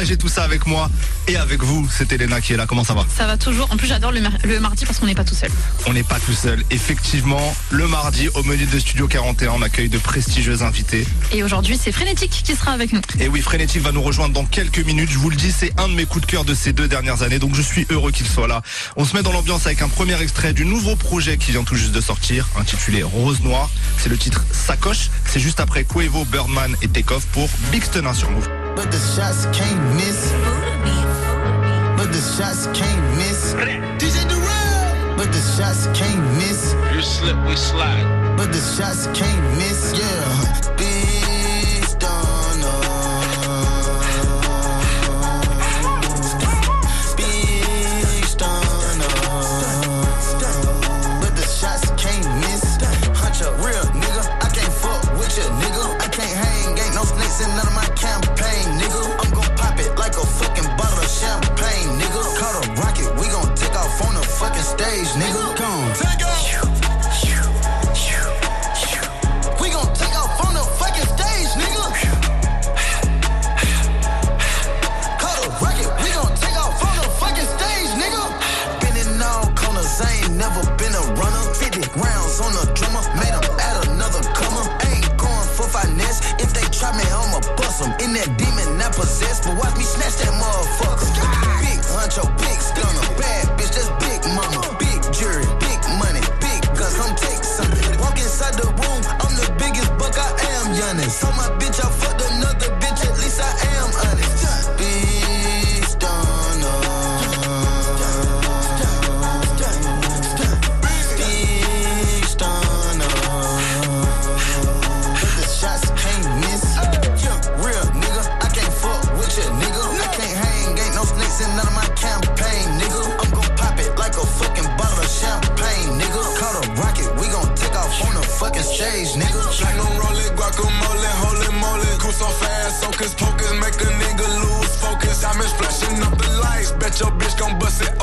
partager tout ça avec moi et avec vous. C'est Elena qui est là. Comment ça va Ça va toujours. En plus, j'adore le, mardi parce qu'on n'est pas tout seul. On n'est pas tout seul. Effectivement, le mardi, au menu de Studio 41, on accueille de prestigieux invités. Et aujourd'hui, c'est Frénétique qui sera avec nous. Et oui, Frénétique va nous rejoindre dans quelques minutes. Je vous le dis, c'est un de mes coups de cœur de ces deux dernières années. Donc, je suis heureux qu'il soit là. On se met dans l'ambiance avec un premier extrait du nouveau projet qui vient tout juste de sortir, intitulé Rose Noire. C'est le titre Sacoche. C'est juste après Quavo, Birdman et Takeoff pour Big Tenin sur Move. but the shots can't miss. But the shots can't miss. DJ Durrell, but the shots can't miss. You slip, we slide. But the shots can't miss, yeah. gon' bust it.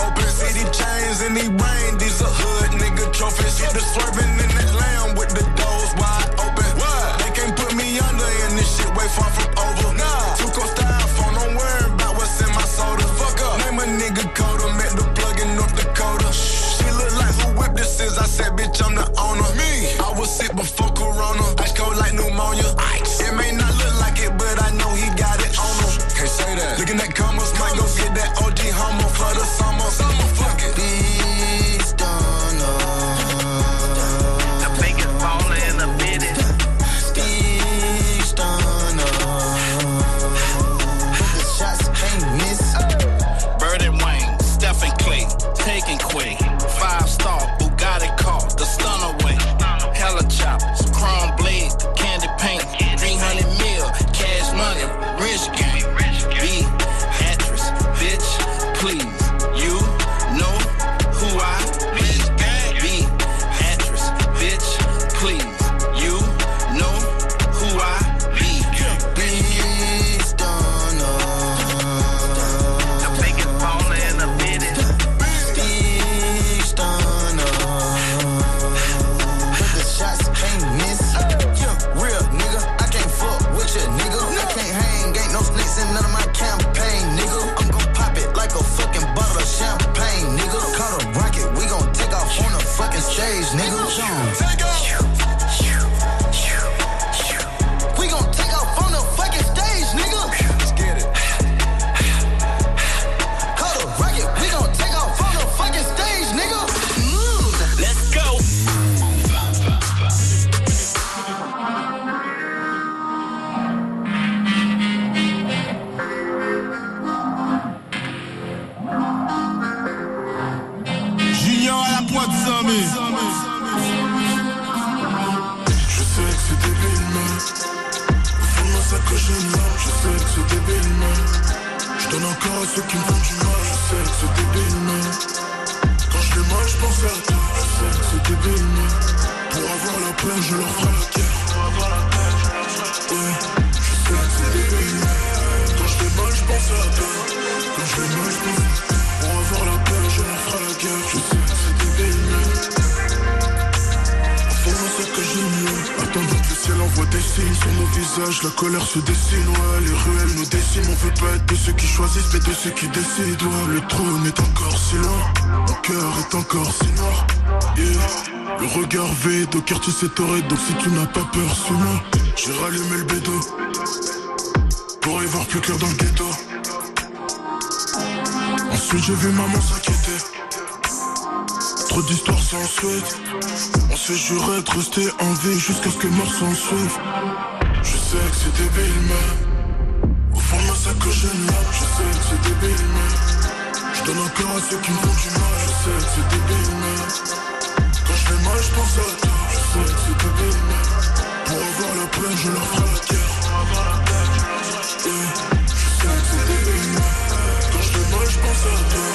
Quartier c'est torride, donc si tu n'as pas peur, suis-moi. J'ai rallumé le bédo pour y voir plus clair dans le ghetto. Ensuite j'ai vu maman s'inquiéter. Trop d'histoires sans suite. On s'est juré de rester en vie jusqu'à ce que mort s'en suive. Je sais que c'est débile, mais au fond de ça que je sais que c'est débile, mais je donne encore à ceux qui me font du mal. Je sais que c'est débile, mais quand je fais mal, je pense à toi. Pour avoir la peine, je leur ferai la guerre. Yeah. Je sais que c'est débile, quand je fais mal, je pense à toi.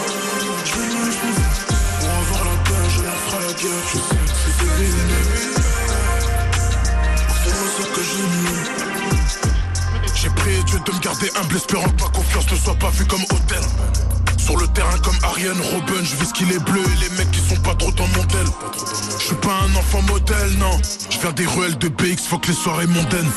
Pour avoir la peine, je leur ferai la guerre. Je sais que c'est débile, c'est ce que j'ai J'ai prié Dieu de me garder humble, espérant que ma confiance ne soit pas vue comme hôtel. Sur le terrain comme Ariane Robin, je vis qu'il est bleu et les mecs qui sont pas trop dans mon tel. Je suis pas un enfant modèle, non. Je viens des ruelles de BX, que les soirées mondaines.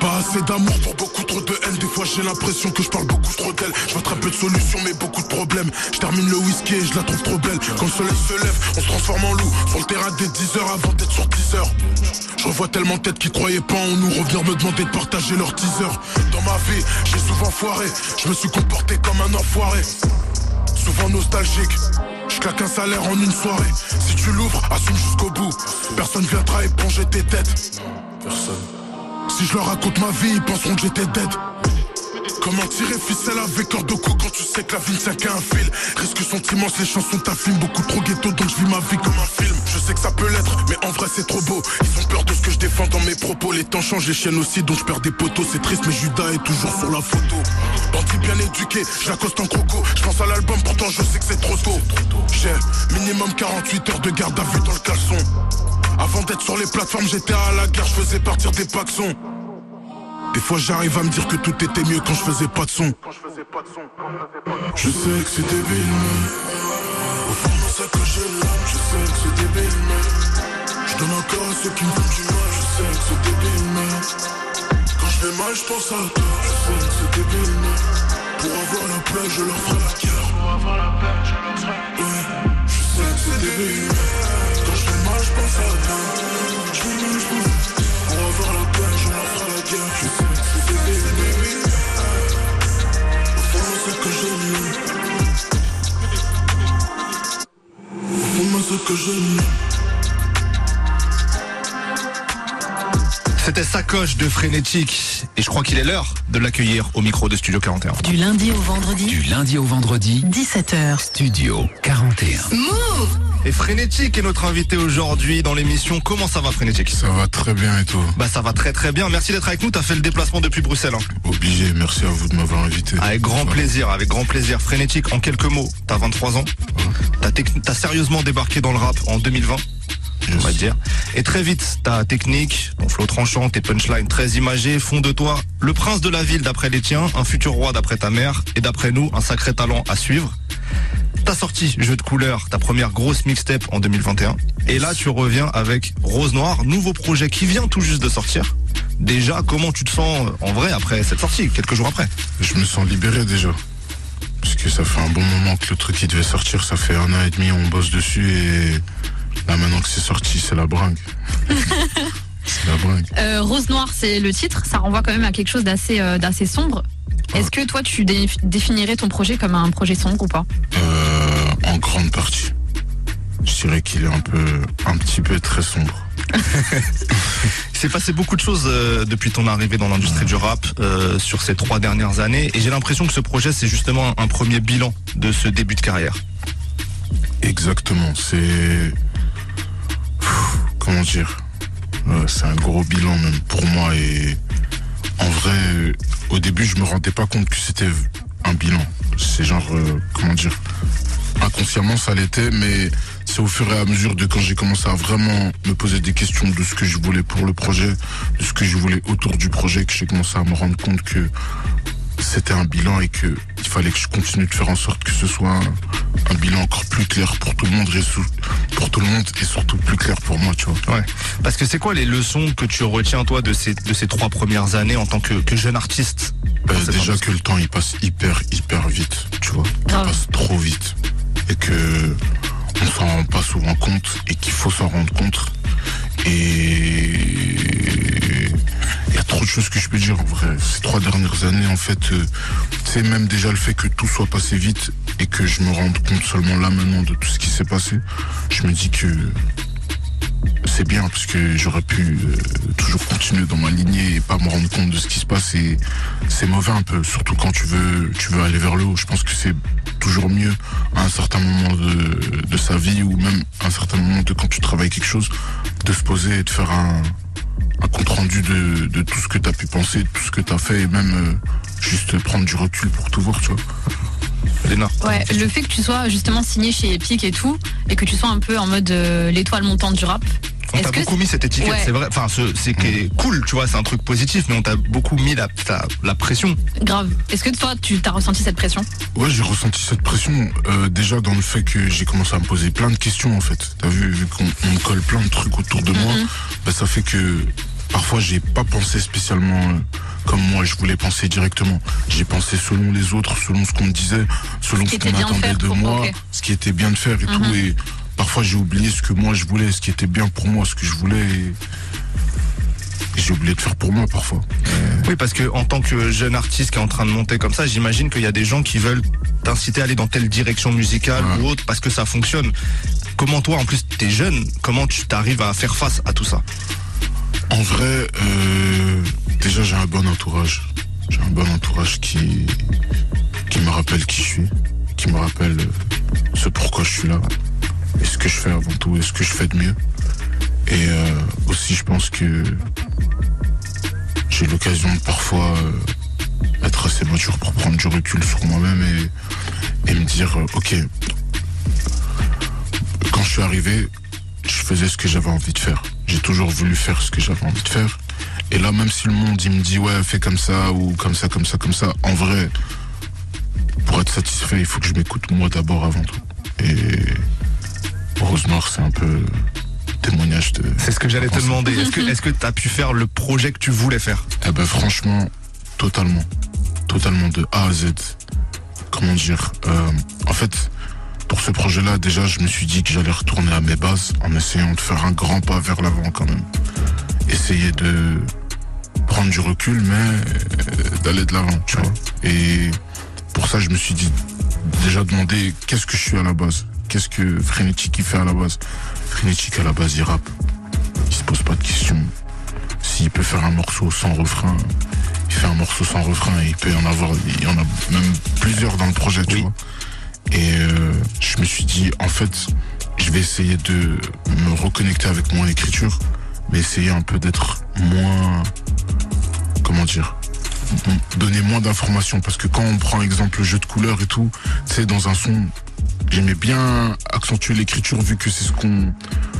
Pas assez d'amour pour beaucoup trop de haine. Des fois j'ai l'impression que je parle beaucoup trop d'elle. Je vois très peu de solutions mais beaucoup de problèmes. Je termine le whisky et je la trouve trop belle. Quand le soleil se lève, on se transforme en loup. Sur le terrain dès 10 heures avant d'être sur 10 heures. Je revois tellement de têtes qui croyaient pas en nous revenir me demander de partager leur teaser. Dans ma vie, j'ai souvent foiré. Je me suis comporté comme un enfoiré. Souvent nostalgique. Je claque un salaire en une soirée. Si tu l'ouvres, assume jusqu'au bout. Personne viendra éponger tes têtes. Personne. Si je leur raconte ma vie, ils penseront que j'étais dead. Comment tirer ficelle avec corde au cou quand tu sais que la vie qu'à un fil? Risque sont immenses, les chansons t'affilent beaucoup trop ghetto donc je vis ma vie comme un film. Je sais que ça peut l'être, mais en vrai c'est trop beau. Ils ont peur de ce que je défends dans mes propos. Les temps changent, les chaînes aussi, donc je perds des poteaux. C'est triste mais Judas est toujours sur la photo. Bandit bien éduqué, je en croco. Je pense à l'album, pourtant je sais que c'est trop tôt. J'ai minimum 48 heures de garde à vue dans le caleçon Avant d'être sur les plateformes, j'étais à la guerre, je faisais partir des paxons. Des fois j'arrive à me dire que tout était mieux quand je faisais pas de son. Je sais que c'est débile mais Au fond de ça que je l'aime Je sais que c'est débile mais Je donne encore à ceux qui me font du mal Je sais que c'est débile mais Quand je fais mal je pense à toi Je sais que c'est débile mais Pour avoir la paix je leur ferai la guerre. Pour avoir la paix je leur ferai la guerre. Ouais, Je sais que c'est débile mais Je la je leur ferai la guerre Je sais c'est Au fond ce que Au fond ce que C'était Sacoche de Frénétique. Et je crois qu'il est l'heure de l'accueillir au micro de Studio 41. Du lundi au vendredi, Du lundi au vendredi, 17h. Studio 41. Et Frénétique est notre invité aujourd'hui dans l'émission. Comment ça va Frénétique? Ça va très bien et toi? Bah ça va très très bien. Merci d'être avec nous. T'as fait le déplacement depuis Bruxelles. hein. Obligé, merci à vous de m'avoir invité. Avec grand Voilà. plaisir, avec grand plaisir. Frénétique, en quelques mots, t'as 23 ans. T'as sérieusement débarqué dans le rap en 2020. On va dire. Et très vite, ta technique, ton flow tranchant, tes punchlines très imagés font de toi le prince de la ville d'après les tiens, un futur roi d'après ta mère, et d'après nous, un sacré talent à suivre. T'as sorti Jeu de couleurs, ta première grosse mixtape en 2021. Et là, tu reviens avec Rose Noire, nouveau projet qui vient tout juste de sortir. Déjà, comment tu te sens euh, en vrai après cette sortie, quelques jours après? Je me sens libéré déjà. Parce que ça fait un bon moment que le truc qui devait sortir, ça fait un an et demi, on bosse dessus et là maintenant que c'est sorti, c'est la bringue. c'est la bringue. Euh, Rose Noire, c'est le titre. Ça renvoie quand même à quelque chose d'assez euh, d'assez sombre. Est-ce que toi, tu dé- définirais ton projet comme un projet sombre ou pas Euh, en grande partie. Je dirais qu'il est un peu, un petit peu très sombre. Il s'est passé beaucoup de choses euh, depuis ton arrivée dans l'industrie du rap euh, sur ces trois dernières années et j'ai l'impression que ce projet c'est justement un premier bilan de ce début de carrière. Exactement, c'est... Comment dire? Ouais, C'est un gros bilan même pour moi et en vrai, euh, au début je me rendais pas compte que c'était un bilan. C'est genre, euh, comment dire Inconsciemment ça l'était, mais c'est au fur et à mesure de quand j'ai commencé à vraiment me poser des questions de ce que je voulais pour le projet, de ce que je voulais autour du projet, que j'ai commencé à me rendre compte que c'était un bilan et que il fallait que je continue de faire en sorte que ce soit un, un bilan encore plus clair pour tout le monde, et pour tout le monde et surtout plus clair pour moi, tu vois. Ouais. Parce que c'est quoi les leçons que tu retiens toi de ces de ces trois premières années en tant que, que jeune artiste Euh, déjà que le temps il passe hyper hyper vite, tu vois. Il Grave. passe trop vite et que on s'en rend pas souvent compte et qu'il faut s'en rendre compte. Et y a trop de choses que je peux dire en vrai. Ces trois dernières années, en fait, euh, c'est même déjà le fait que tout soit passé vite et que je me rende compte seulement là maintenant de tout ce qui s'est passé. Je me dis que c'est bien parce que j'aurais pu euh, toujours continuer dans ma lignée et pas me rendre compte de ce qui se passe et c'est mauvais un peu surtout quand tu veux tu veux aller vers le haut je pense que c'est toujours mieux à un certain moment de, de sa vie ou même à un certain moment de quand tu travailles quelque chose de se poser et de faire un, un compte rendu de, de tout ce que tu as pu penser de tout ce que tu as fait et même euh, juste prendre du recul pour tout voir tu vois Léna Ouais, le fait que tu sois justement signé chez Epic et tout, et que tu sois un peu en mode euh, l'étoile montante du rap. On t'a beaucoup mis cette étiquette, Ouais. c'est vrai. Enfin, ce- c'est qui est cool, tu vois, c'est un truc positif, mais on t'a beaucoup mis la, la, la pression. Grave. Est-ce que toi, tu t'as ressenti cette pression? Ouais, j'ai ressenti cette pression euh, déjà dans le fait que j'ai commencé à me poser plein de questions en fait. T'as vu, vu qu'on on me colle plein de trucs autour de moi, bah, ça fait que parfois j'ai pas pensé spécialement euh, comme moi je voulais penser directement. J'ai pensé selon les autres, selon ce qu'on me disait, selon Ce qu'on attendait de pour- moi, ce qui était bien de faire et tout. Et parfois j'ai oublié ce que moi je voulais, ce qui était bien pour moi, ce que je voulais. Et, j'ai oublié de faire pour moi parfois. Oui, parce que en tant que jeune artiste qui est en train de monter comme ça, j'imagine qu'il y a des gens qui veulent t'inciter à aller dans telle direction musicale Ouais. ou autre parce que ça fonctionne. Comment toi, en plus, t'es jeune, comment tu t'arrives à faire face à tout ça? En vrai, euh, déjà j'ai un bon entourage. J'ai un bon entourage qui, qui me rappelle qui je suis, qui me rappelle euh, ce pourquoi je suis là, et ce que je fais avant tout, et ce que je fais de mieux? Et euh, aussi je pense que j'ai l'occasion de parfois euh, être assez mature pour prendre du recul sur moi-même et, me dire, euh, ok, quand je suis arrivé, je faisais ce que j'avais envie de faire. J'ai toujours voulu faire ce que j'avais envie de faire. Et là, même si le monde il me dit ouais, fais comme ça ou comme ça, comme ça, comme ça, en vrai, pour être satisfait, il faut que je m'écoute moi d'abord avant tout. Et Rose Noire, c'est un peu témoignage de. C'est ce que j'allais te demander. Est-ce que est-ce que t'as pu faire le projet que tu voulais faire? Eh ben franchement, totalement. Totalement de A à Z. Comment dire euh, En fait, pour ce projet-là, déjà, je me suis dit que j'allais retourner à mes bases en essayant de faire un grand pas vers l'avant quand même. Essayer de prendre du recul, mais euh, d'aller de l'avant, tu vois. Et pour ça, je me suis dit, déjà demander qu'est-ce que je suis à la base Qu'est-ce que Frenetic il fait à la base? Frenetic à la base, il rappe. Il se pose pas de questions. S'il peut faire un morceau sans refrain, il fait un morceau sans refrain et il peut y en avoir, il y en a même plusieurs dans le projet, tu Oui. vois. Et euh, je me suis dit, en fait, je vais essayer de me reconnecter avec mon écriture, mais essayer un peu d'être moins, comment dire, donner moins d'informations parce que quand on prend exemple le jeu de couleurs et tout, tu sais, dans un son, j'aimais bien accentuer l'écriture vu que c'est ce qu'on,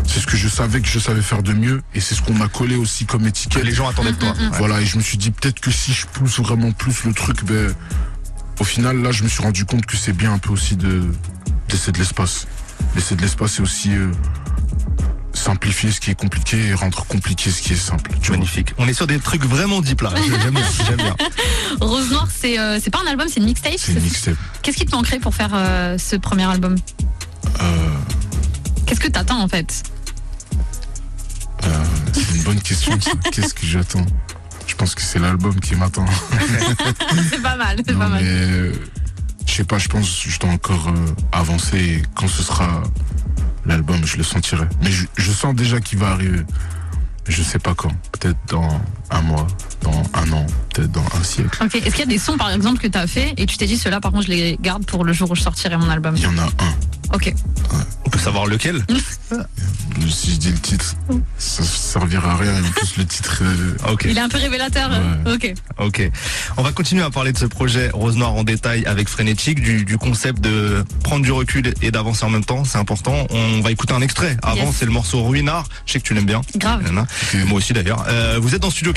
c'est ce que je savais que je savais faire de mieux et c'est ce qu'on m'a collé aussi comme Que étiquette. les gens attendaient de toi. Ouais. Voilà, et je me suis dit peut-être que si je pousse vraiment plus le truc, ben, au final, là, je me suis rendu compte que c'est bien un peu aussi de laisser de l'espace. Laisser de l'espace, c'est aussi euh, simplifier ce qui est compliqué et rendre compliqué ce qui est simple. Tu vois. Magnifique. On est sur des trucs vraiment deep là. J'aime bien. J'aime bien. Rose Noire, c'est euh, c'est pas un album, c'est une mixtape. C'est une mixtape. Qu'est-ce qui te manquerait pour faire euh, ce premier album Euh, Qu'est-ce que t'attends en fait euh, c'est une bonne question. Qu'est-ce que j'attends? Je pense que c'est l'album qui m'attend. C'est pas mal, c'est pas mais mal. euh, je sais pas, je pense que je dois encore euh, avancer et quand ce sera l'album, je le sentirai. Mais je, sens déjà qu'il va arriver. Je sais pas quand. Peut-être dans un mois, dans un an, peut-être dans un siècle. Ok, est-ce qu'il y a des sons par exemple que t'as fait et tu t'es dit ceux-là par contre je les garde pour le jour où je sortirai mon album Il y en a un. Ok. On peut savoir lequel? Si je dis le titre, ça servira à rien. En plus, le titre. euh, Ok. Il est un peu révélateur. Ouais. Ok. Ok. On va continuer à parler de ce projet Rose Noire en détail avec Frénétique, du, du concept de prendre du recul et d'avancer en même temps. C'est important. On va écouter un extrait. Avant, Yes. c'est le morceau Ruinard. Je sais que tu l'aimes bien. Grave. Moi aussi d'ailleurs. Euh, vous êtes dans Studio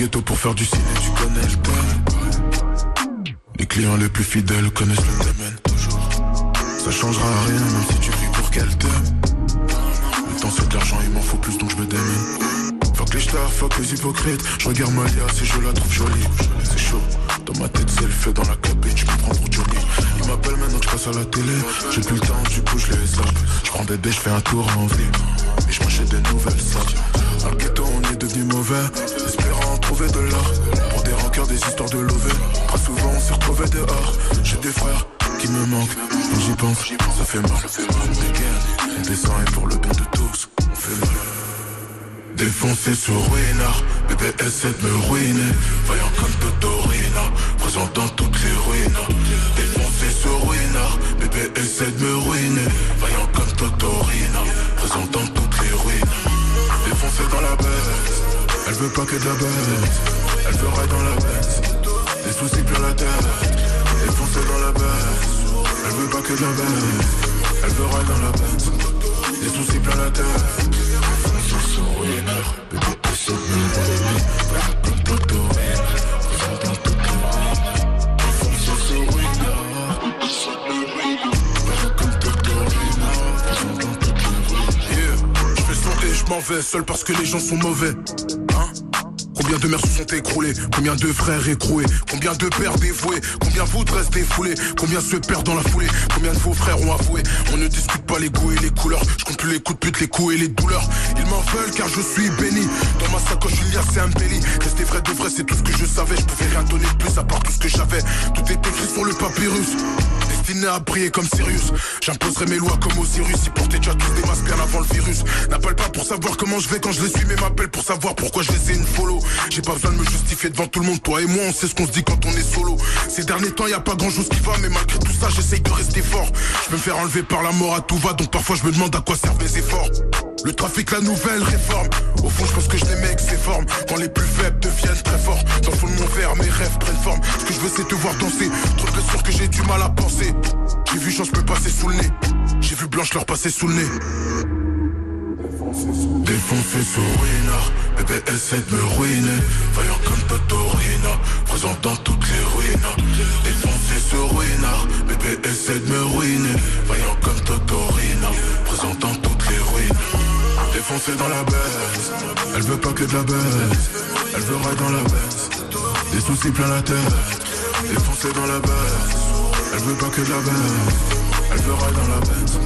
ghetto pour faire du ciné, tu connais le thème. Les clients les plus fidèles connaissent le domaine. Ça changera rien, même si tu vis pour qu'elle t'aime. Le temps c'est de l'argent, il m'en faut plus donc je me démène. Fuck les stars, fuck les hypocrites. Je regarde Malia si je la trouve jolie. C'est chaud. Dans ma tête, c'est le feu dans la cabine, je me prends pour Johnny. Il m'appelle maintenant que je passe à la télé. J'ai plus le temps, du coup je les zappe. Je prends des baies, je fais un tour en ville. Et je m'achète des nouvelles sapes. Dans le ghetto, on est devenu mauvais. Pour des rancœurs, des histoires de lové. Très souvent, on s'est retrouvé dehors. J'ai des frères qui me manquent. Quand j'y pense, ça fait mal. On descend et pour le bien de tous, on fait mal. Défoncé sur Ruinard, bébé essaie de me ruiner Voyant comme Totorina, présent dans toutes les ruines Défoncé sur Ruinard, bébé essaie de me ruiner Voyant comme Totorina, présent dans toutes les ruines Défoncé dans la baisse, elle veut pas que de la baisse Elle veut ride dans la baisse, des soucis plein la tête Défoncé dans la baisse, elle veut pas que de la baisse Elle veut ride dans la baisse, des soucis plein la tête Je fais son et je m'en vais seul parce que les gens sont mauvais. Combien de mères se sont écroulées Combien de frères écroués Combien de pères dévoués Combien voudraient se défouler Combien se perdent dans la foulée Combien de vos frères ont avoué On ne discute pas les goûts et les couleurs Je compte plus les coups de pute, les coups et les douleurs. Ils m'en veulent car je suis béni Dans ma sacoche il y a c'est un délit Rester vrai de vrai c'est tout ce que je savais Je pouvais rien donner de plus à part tout ce que j'avais. Tout est écrit sur le papyrus À briller comme Sirius J'imposerai mes lois comme Osiris Ils portaient déjà tous des masques bien avant le virus N'appelle pas pour savoir comment je vais quand je les suis Mais m'appelle pour savoir pourquoi je les ai une follow J'ai pas besoin de me justifier devant tout le monde Toi et moi on sait ce qu'on se dit quand on est solo Ces derniers temps y a pas grand chose qui va Mais malgré tout ça j'essaye de rester fort Je me faire enlever par la mort à tout va Donc parfois je me demande à quoi servent mes efforts le trafic, la nouvelle réforme. Au fond, je pense que je les mecs s'efforment. Quand les plus faibles deviennent très forts. Dans le fond de mon verre, mes rêves prennent forme. Ce que je veux, c'est te voir danser. Trop de blessures que j'ai du mal à penser. J'ai vu chance me passer sous le nez. J'ai vu Blanche leur passer sous le nez. Défoncé sur Ruinard, bébé essaie de me ruiner. Voyant comme Totorina, présent dans toutes les ruines. Défoncé sur Ruinard, bébé essaie de me ruiner. Voyant comme Totorina, présent dans toutes les ruines. Défoncé dans la baisse, elle veut pas que de la baisse. Elle veut ride dans la baisse, des soucis plein la tête. Défoncé dans la baisse, elle veut pas que de la baisse. Elle veut dans la baisse,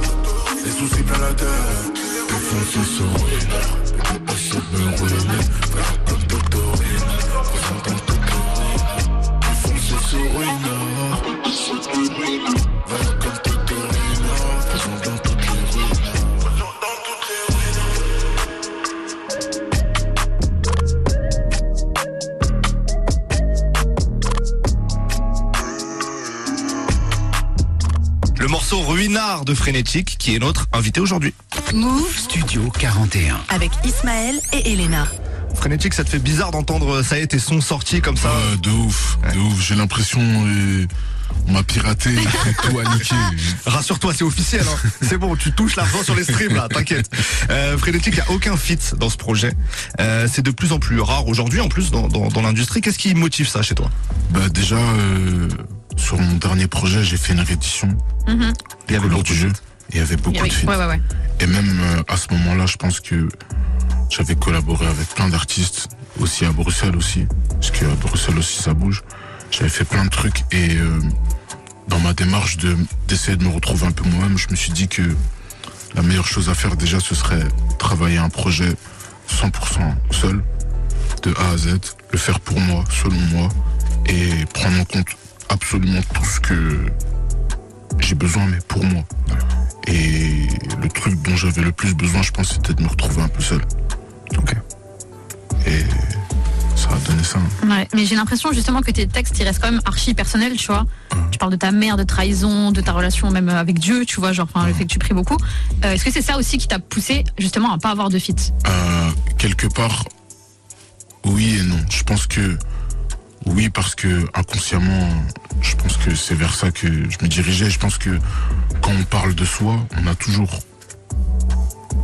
des soucis plein la tête. Défoncé sur Ruinard, bébé essaie de me ruiner Voyant comme les Ruinard de Frénétique qui est notre invité aujourd'hui. Move Studio 41. avec Ismaël et Elena. Frénétique, ça te fait bizarre d'entendre ça y est tes sons sortis comme ça Ouais, de ouf, de ouf. J'ai l'impression euh, on m'a piraté, tout a niqué. Rassure-toi, c'est officiel. Hein. c'est bon, tu touches l'argent sur les streams là, t'inquiète. Euh, Frénétique, il n'y a aucun feat dans ce projet. Euh, c'est de plus en plus rare aujourd'hui, en plus dans, dans, dans l'industrie. Qu'est-ce qui motive ça chez toi? Bah déjà, euh, sur mon dernier projet, j'ai fait une réédition. Mhm. Il y avait beaucoup du de jeu. Et il y avait beaucoup Oui, de feats. ouais, ouais, ouais. Et même euh, à ce moment-là, je pense que j'avais collaboré avec plein d'artistes, aussi à Bruxelles aussi, parce qu'à Bruxelles aussi ça bouge. J'avais fait plein de trucs et euh, dans ma démarche de d'essayer de me retrouver un peu moi-même, je me suis dit que la meilleure chose à faire déjà, ce serait travailler un projet 100% seul, de A à Z, le faire pour moi, selon moi, et prendre en compte absolument tout ce que j'ai besoin, mais pour moi. Et le truc dont j'avais le plus besoin, je pense, c'était de me retrouver un peu seul. Ok. Et ça a donné ça. hein. Ouais, mais j'ai l'impression justement que tes textes ils restent quand même archi personnels, tu vois. Tu parles de ta mère, de trahison, de ta relation même avec Dieu, tu vois, genre enfin, le fait que tu pries beaucoup. Euh, Est-ce que c'est ça aussi qui t'a poussé justement à pas avoir de fit? Euh, quelque part, oui et non. Je pense que oui, parce que inconsciemment, Je pense que c'est vers ça que je me dirigeais. Je pense que quand on parle de soi, on a toujours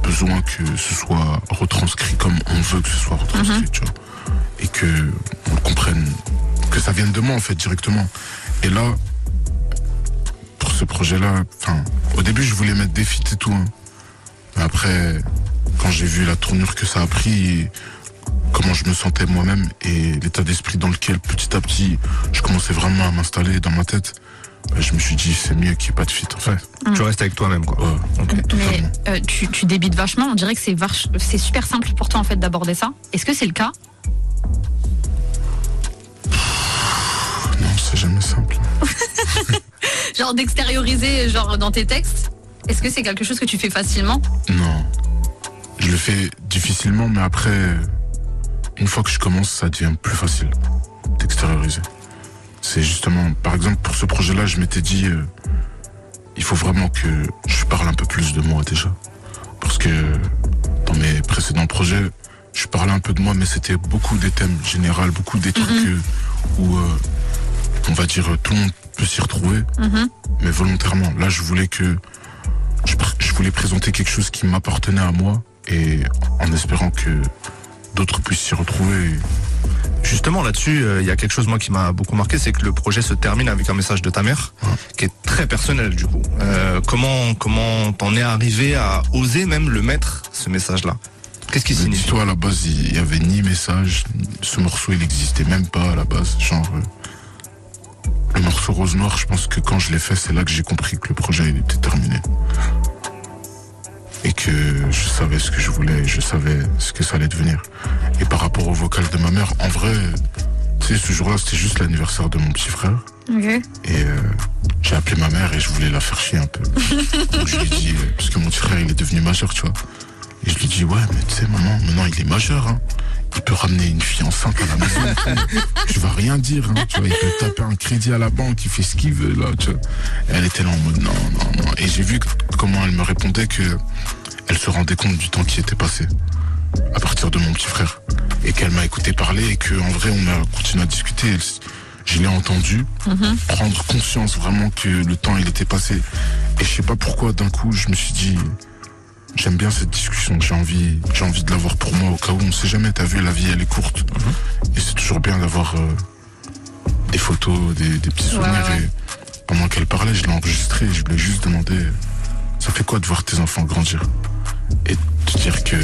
besoin que ce soit retranscrit comme on veut que ce soit retranscrit, tu vois. Et que on le comprenne, que ça vienne de moi en fait directement. Et là, pour ce projet-là, enfin, au début je voulais mettre des feats et tout. hein. Mais après, quand j'ai vu la tournure que ça a pris, comment je me sentais moi-même et l'état d'esprit dans lequel petit à petit je commençais vraiment à m'installer dans ma tête, bah, je me suis dit c'est mieux qu'il n'y ait pas de feat en fait. Tu restes avec toi-même, quoi. Ouais. Ok. Mais euh, tu, tu débites vachement. On dirait que c'est c'est super simple pour toi en fait d'aborder ça. Est-ce que c'est le cas? Non, c'est jamais simple. Genre d'extérioriser genre dans tes textes? Est-ce que c'est quelque chose que tu fais facilement? Non. Je le fais difficilement, mais après, une fois que je commence, ça devient plus facile d'extérioriser. C'est justement, par exemple, pour ce projet-là, je m'étais dit, euh, il faut vraiment que je parle un peu plus de moi déjà. Parce que dans mes précédents projets, je parlais un peu de moi, mais c'était beaucoup des thèmes généraux, beaucoup des trucs euh, où, euh, on va dire, tout le monde peut s'y retrouver, mais volontairement. Là, je voulais que je voulais présenter quelque chose qui m'appartenait à moi et en espérant que d'autres puissent s'y retrouver. Justement, là-dessus, euh, il y a quelque chose, moi, qui m'a beaucoup marqué, c'est que le projet se termine avec un message de ta mère, qui est très personnel, du coup. Euh, comment comment t'en es arrivé à oser même le mettre, ce message-là? Qu'est-ce qui signifie? Dis-toi, à la base, il y avait ni message, ce morceau, il n'existait même pas à la base. Genre, euh, le morceau Rose Noire, je pense que quand je l'ai fait, c'est là que j'ai compris que le projet, il était terminé. Et que je savais ce que je voulais, et je savais ce que ça allait devenir. Et par rapport au vocal de ma mère, en vrai, tu sais, ce jour-là, c'était juste l'anniversaire de mon petit frère. Et euh, j'ai appelé ma mère et je voulais la faire chier un peu. Donc je lui ai dit, euh, parce que mon petit frère il est devenu majeur, tu vois. Et je lui ai dit, ouais, mais tu sais, maman, maintenant il est majeur, hein. Il peut ramener une fille enceinte à la maison. je vais rien dire, hein, tu vois. Il peut taper un crédit à la banque, il fait ce qu'il veut, là, tu vois. Et elle était là en mode, non, non, non. Et j'ai vu que- comment elle me répondait que elle se rendait compte du temps qui était passé à partir de mon petit frère. Et qu'elle m'a écouté parler et qu'en vrai, on a continué à discuter. Elle je l'ai entendu prendre conscience vraiment que le temps il était passé. Et je sais pas pourquoi d'un coup je me suis dit j'aime bien cette discussion, j'ai envie, j'ai envie de l'avoir pour moi au cas où on sait jamais, t'as vu la vie elle est courte. Et c'est toujours bien d'avoir euh, des photos, des, des petits souvenirs. ouais, ouais. Et pendant qu'elle parlait, je l'ai enregistré et je lui ai juste demandé ça fait quoi de voir tes enfants grandir? Et de te dire que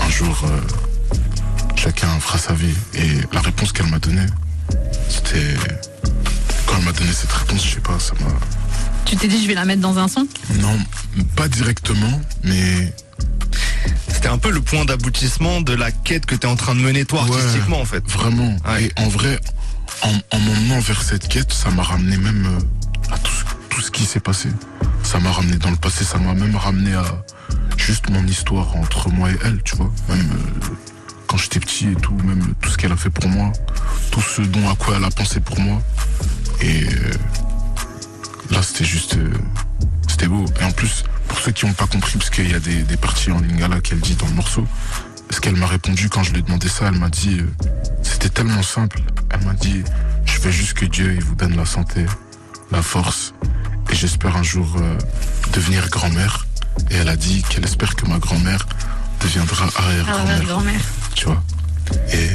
un jour euh, chacun fera sa vie. Et la réponse qu'elle m'a donnée, c'était. Quand elle m'a donné cette réponse, je sais pas, ça m'a. Tu t'es dit je vais la mettre dans un son? Non, pas directement, mais C'était un peu le point d'aboutissement de la quête que t'es en train de mener, toi, Ouais. artistiquement, en fait. vraiment. Ouais. Et en vrai, en, en m'emmenant vers cette quête, ça m'a ramené même euh, à tout, ce- tout ce qui s'est passé. Ça m'a ramené dans le passé, ça m'a même ramené à juste mon histoire entre moi et elle, tu vois. Même euh, quand j'étais petit et tout, même tout ce qu'elle a fait pour moi, tout ce dont à quoi elle a pensé pour moi. Et euh, là, c'était juste. euh, c'était beau. Et en plus, pour ceux qui n'ont pas compris, parce qu'il y a des, des parties en lingala qu'elle dit dans le morceau, ce qu'elle m'a répondu quand je lui ai demandé ça, elle m'a dit. euh, c'était tellement simple. Elle m'a dit Je veux juste que Dieu il vous donne la santé, la force. Et j'espère un jour euh, devenir grand-mère. Et elle a dit qu'elle espère que ma grand-mère deviendra Ah, arrière-grand-mère grand-mère. tu vois. Et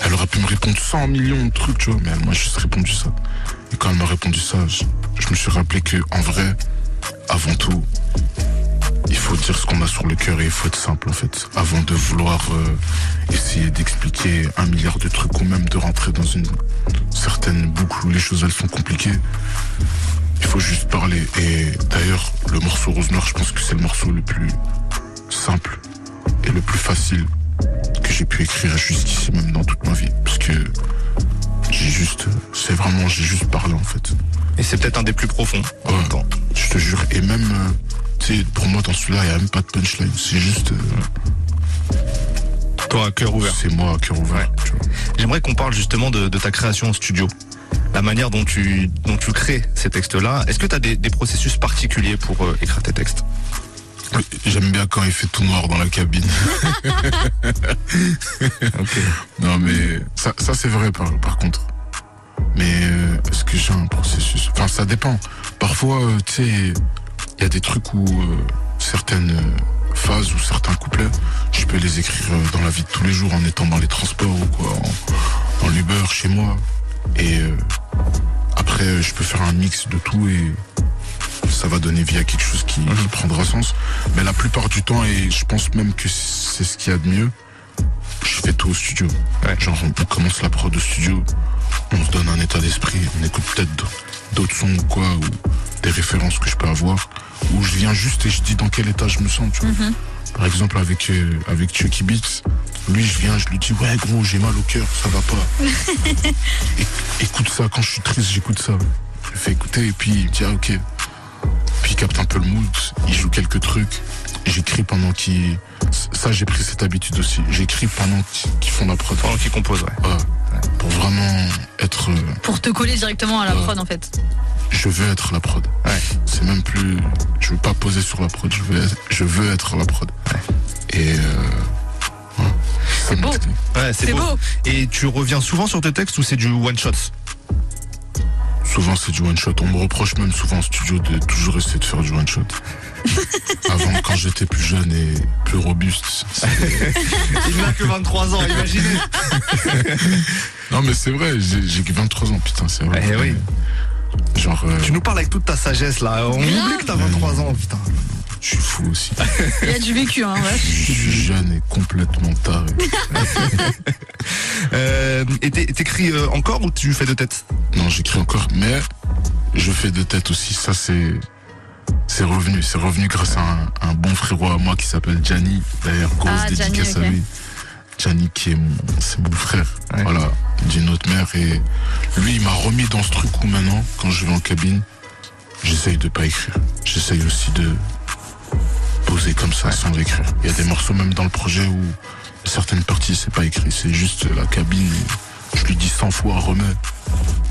elle aurait pu me répondre 100 millions de trucs, tu vois, mais elle m'a juste répondu ça. Et quand elle m'a répondu ça, je, me suis rappelé que, en vrai, avant tout, il faut dire ce qu'on a sur le cœur et il faut être simple, en fait. Avant de vouloir euh, essayer d'expliquer un milliard de trucs ou même de rentrer dans une certaine boucle où les choses, elles sont compliquées. Il faut juste parler. Et d'ailleurs, le morceau Rose Noire, je pense que c'est le morceau le plus simple et le plus facile que j'ai pu écrire jusqu'ici, même dans toute ma vie. Parce que j'ai juste, c'est vraiment, j'ai juste parlé en fait. Et c'est peut-être un des plus profonds, en Ouais. même temps. Je te jure. Et même, euh, tu sais, pour moi, dans celui-là, il n'y a même pas de punchline. C'est juste, euh, Toi, à cœur ouvert. c'est moi à cœur ouvert. J'aimerais qu'on parle justement de, de ta création en studio. La manière dont tu, dont tu crées ces textes-là. Est-ce que tu as des, des processus particuliers pour euh, écrire tes textes? J'aime bien quand il fait tout noir dans la cabine. Non, mais ça, ça c'est vrai par, par contre. Mais que j'ai un processus? Enfin, ça dépend. Parfois, euh, tu sais, il y a des trucs où euh, certaines euh, phases ou certains couplets, je peux les écrire euh, dans la vie de tous les jours en étant dans les transports ou quoi, en, en Uber chez moi. Et euh, après, euh, je peux faire un mix de tout et ça va donner vie à quelque chose qui, qui prendra sens. Mais la plupart du temps, et je pense même que c'est ce qu'il y a de mieux, je fais tout au studio. Genre, on commence la prod au studio, on se donne un état d'esprit, on écoute peut-être d'autres sons ou quoi, ou des références que je peux avoir, ou je viens juste et je dis dans quel état je me sens, tu vois. Par exemple, avec, euh, avec Chucky Beats, lui, je viens, je lui dis, ouais, gros, j'ai mal au cœur, ça va pas. Écoute ça, quand je suis triste, j'écoute ça. Je le fais écouter et puis il me dit, ah, ok. Puis il capte un peu le mood, il joue quelques trucs. J'écris pendant qu'il. Ça, j'ai pris cette habitude aussi. J'écris pendant qu'ils font la prod. Pendant qu'ils composent, ouais. Ouais. Pour vraiment être. euh, Pour te coller directement à la Ouais. prod en fait. Je veux être la prod. Ouais. C'est même plus. Je veux pas poser sur la prod. Je veux être, je veux être la prod. Et. Euh, ouais. Me beau. Ouais, c'est C'est beau. beau. Et tu reviens souvent sur tes textes ou c'est du one shot? Souvent c'est du one shot. On me reproche même souvent en studio de toujours essayer de faire du one shot. Avant, quand j'étais plus jeune et plus robuste. Il n'a que 23 ans, imaginez. Non mais c'est vrai, j'ai j'ai que 23 ans, putain, c'est vrai. Eh oui. Genre, euh, Tu nous parles avec toute ta sagesse là. On oublie que t'as 23 ans, putain. je suis fou aussi. Il y a du vécu, hein, ouais. Je suis jeune et complètement taré. Euh, et t'é- t'écris euh, encore ou tu fais de tête? Non, j'écris encore, mais je fais de tête aussi. Ça, c'est. C'est revenu. C'est revenu grâce à un, un bon frérot à moi qui s'appelle Gianni. D'ailleurs, grosse Ah, Gianni, dédicace à lui. Gianni qui est mon, c'est mon frère. Ouais. Voilà. D'une autre mère. Et lui, il m'a remis dans ce truc où maintenant, quand je vais en cabine, j'essaye de pas écrire. J'essaye aussi de poser comme ça sans écrire. Il y a des morceaux même dans le projet où certaines parties c'est pas écrit. C'est juste la cabine. Je lui dis 100 fois remets.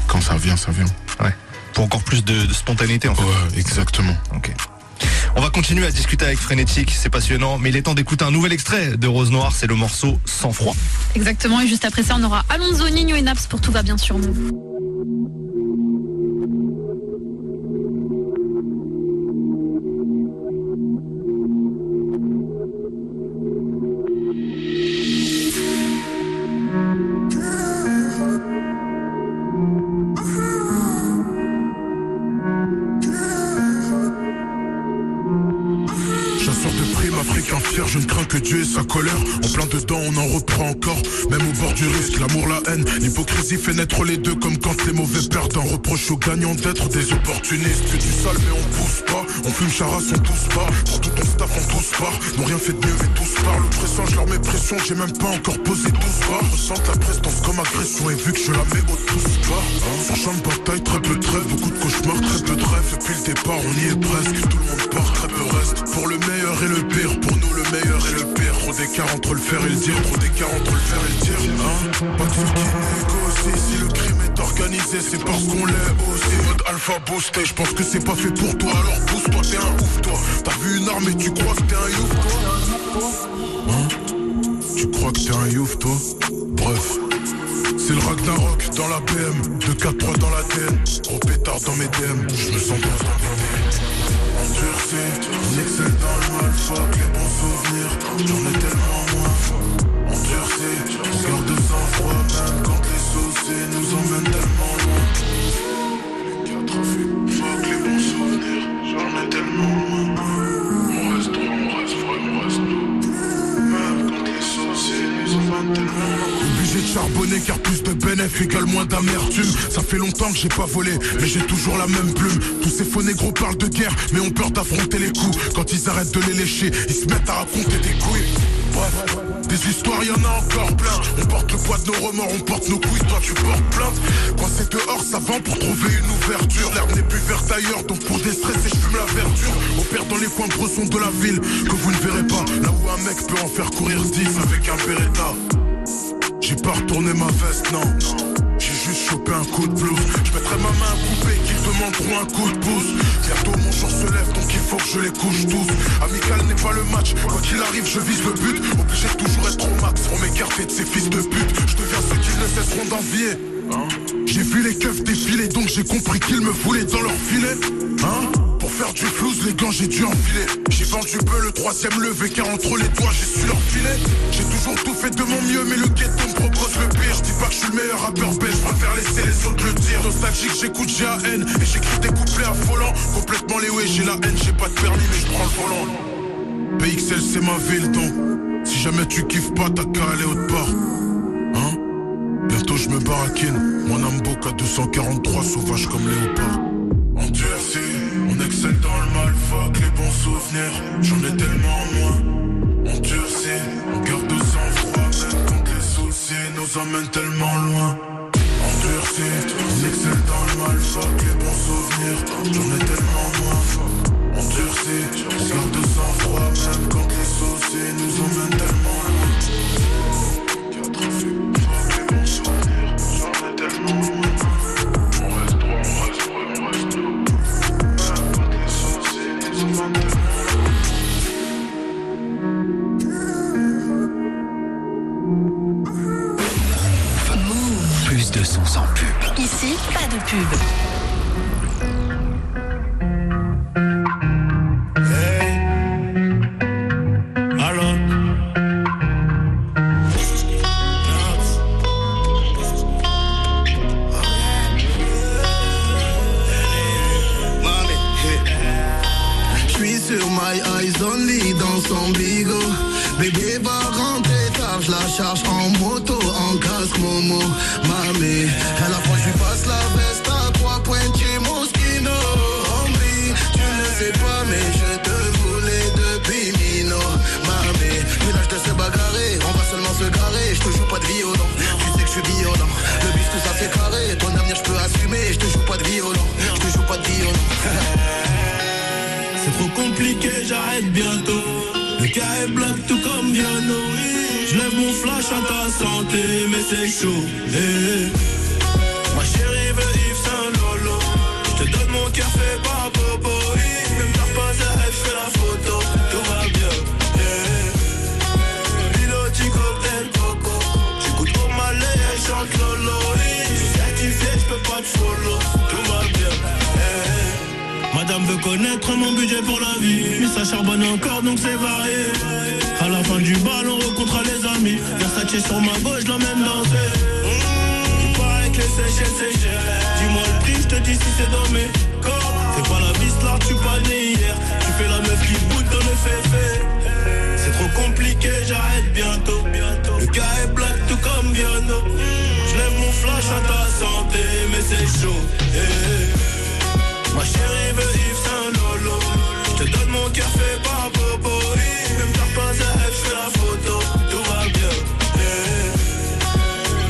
Quand ça vient, ça vient. Ouais. Pour encore plus de, de spontanéité en fait. Ouais, exactement. Ok. On va continuer à discuter avec Frénétique, c'est passionnant, mais il est temps d'écouter un nouvel extrait de Rose Noire, c'est le morceau Sans froid. Exactement. Et juste après ça, on aura Alonso, Nino et Naps pour tout va bien sur nous. Je ne crains que Dieu et sa colère. En plein dedans, on en reprend encore. Même au bord du risque, l'amour, la haine. L'hypocrisie fait naître les deux comme quand les mauvais perdent. Un reproche aux gagnants d'être des opportunistes. Que du sale, mais on pousse pas. On fume charas, on tous pas. Pour tout ton staff, on tous part. N'ont rien fait de mieux, mais tous parlent. Pressant, je leur mets pression, j'ai même pas encore posé 12 bras. Ressente la prestance comme agression et vu que je la mets au tous pas. Sur champ de bataille, très peu de trêve, beaucoup de cauchemars, très peu de rêves. Depuis le départ, on y est presque. Tout le monde part, très peu reste. Pour le meilleur et le pire, pour meilleur et le pire. Trop d'écart entre le faire et le dire, trop d'écart entre le faire et le dire. Hein pas de négocie, si le crime est organisé, c'est parce qu'on l'est aussi. Mode alpha boosté, je pense que c'est pas fait pour toi, alors pousse-toi, t'es un ouf toi. T'as vu une arme et tu crois que t'es un youf toi Hein? Tu crois que t'es un youf toi? Bref. C'est le Ragnarok dans la BM, 2-4-3 dans la DN, gros pétard dans mes DM, je me sens un on excelle dans le mal, les bons souvenirs, j'en ai tellement moins. Endurci, on garde sang froid même quand les soucis nous emmènent tellement loin. Charbonner car plus de bénéfices égale moins d'amertume. Ça fait longtemps que j'ai pas volé mais j'ai toujours la même plume. Tous ces faux négros parlent de guerre mais ont peur d'affronter les coups. Quand ils arrêtent de les lécher ils se mettent à raconter des couilles. Bref, des histoires y en a encore plein. On porte le poids de nos remords, on porte nos couilles, toi tu portes plainte. Quand c'est dehors ça vend pour trouver une ouverture. L'herbe n'est plus verte ailleurs donc pour déstresser je fume la verdure. Opère dans les coins bressons de la ville que vous ne verrez pas. Là où un mec peut en faire courir 10 avec un Beretta j'ai pas retourné ma veste, non. J'ai juste chopé un coup de blues. Je mettrai ma main à couper qu'ils demanderont un coup de pouce. Bientôt mon jour se lève, donc il faut que je les couche tous. Amical n'est pas le match, quoi qu'il arrive, je vise le but. Obligé de toujours être au max pour m'écarter de ces fils de pute. Je deviens ceux qu'ils ne cesseront d'envier. J'ai vu les keufs défiler, donc j'ai compris qu'ils me voulaient dans leur filet. Hein faire du flouze, les gants, j'ai dû enfiler. J'ai vendu peu le troisième levé, car entre les doigts, j'ai su leur filet. J'ai toujours tout fait de mon mieux, mais le ghetto me propose le pire. Je dis pas que je suis le meilleur rappeur belge, je préfère laisser les autres le dire. Nostalgique, j'écoute GAN, et j'écris des couplets affolants. Complètement les ouais, j'ai la haine, j'ai pas de permis, mais je prends le volant. PXL, c'est ma ville, donc si jamais tu kiffes pas, t'as qu'à aller autre part. Hein? Bientôt je me barakine, mon âme à 243, sauvage comme léopard. Endurci, on excelle dans le mal, fuck les bons souvenirs, j'en ai tellement moins. Endurci, on garde de sang-froid, même quand les soucis nous emmènent tellement loin. Endurci, on excelle dans le mal, fuck les bons souvenirs, j'en ai tellement moins. Endurci, on garde de sang-froid, même quand les soucis nous emmènent tellement loin. Plus charge en moto, en casque Momo. Mamie, à la fois j'lui passe la veste bientôt. Le cas est black tout comme bien nourri. Je mon flash à ta santé, mais c'est chaud. Eh, eh. Ma chérie veut Yves Saint Lolo. Je te donne mon fait par Bobo. Même t'as pas à la photo. Tout va bien. Eh, eh. Piloti cocktail coco. J'écoute pour ma lait, chante Lolo. Je suis certifié, je peux pas te follow. Madame veut connaître mon budget pour la vie. Mais ça charbonne encore donc c'est varié. À la fin du bal on rencontre les amis. Versace sur ma gauche l'emmène danser Il paraît que les Seychelles c'est cher Dis-moi le prix je te dis si c'est dans mes corps. C'est pas la vis là tu pas né hier. Tu fais la meuf qui boude dans le féfé. C'est trop compliqué j'arrête bientôt. Le gars est black tout comme Viano. Je lève mon flash à ta santé mais c'est chaud. Eh, eh. Ma chérie veut Yves Saint Lolo. Je te donne mon cœur fait par Bobo Même t'as pas à elle la photo. Tout va bien. Yeah.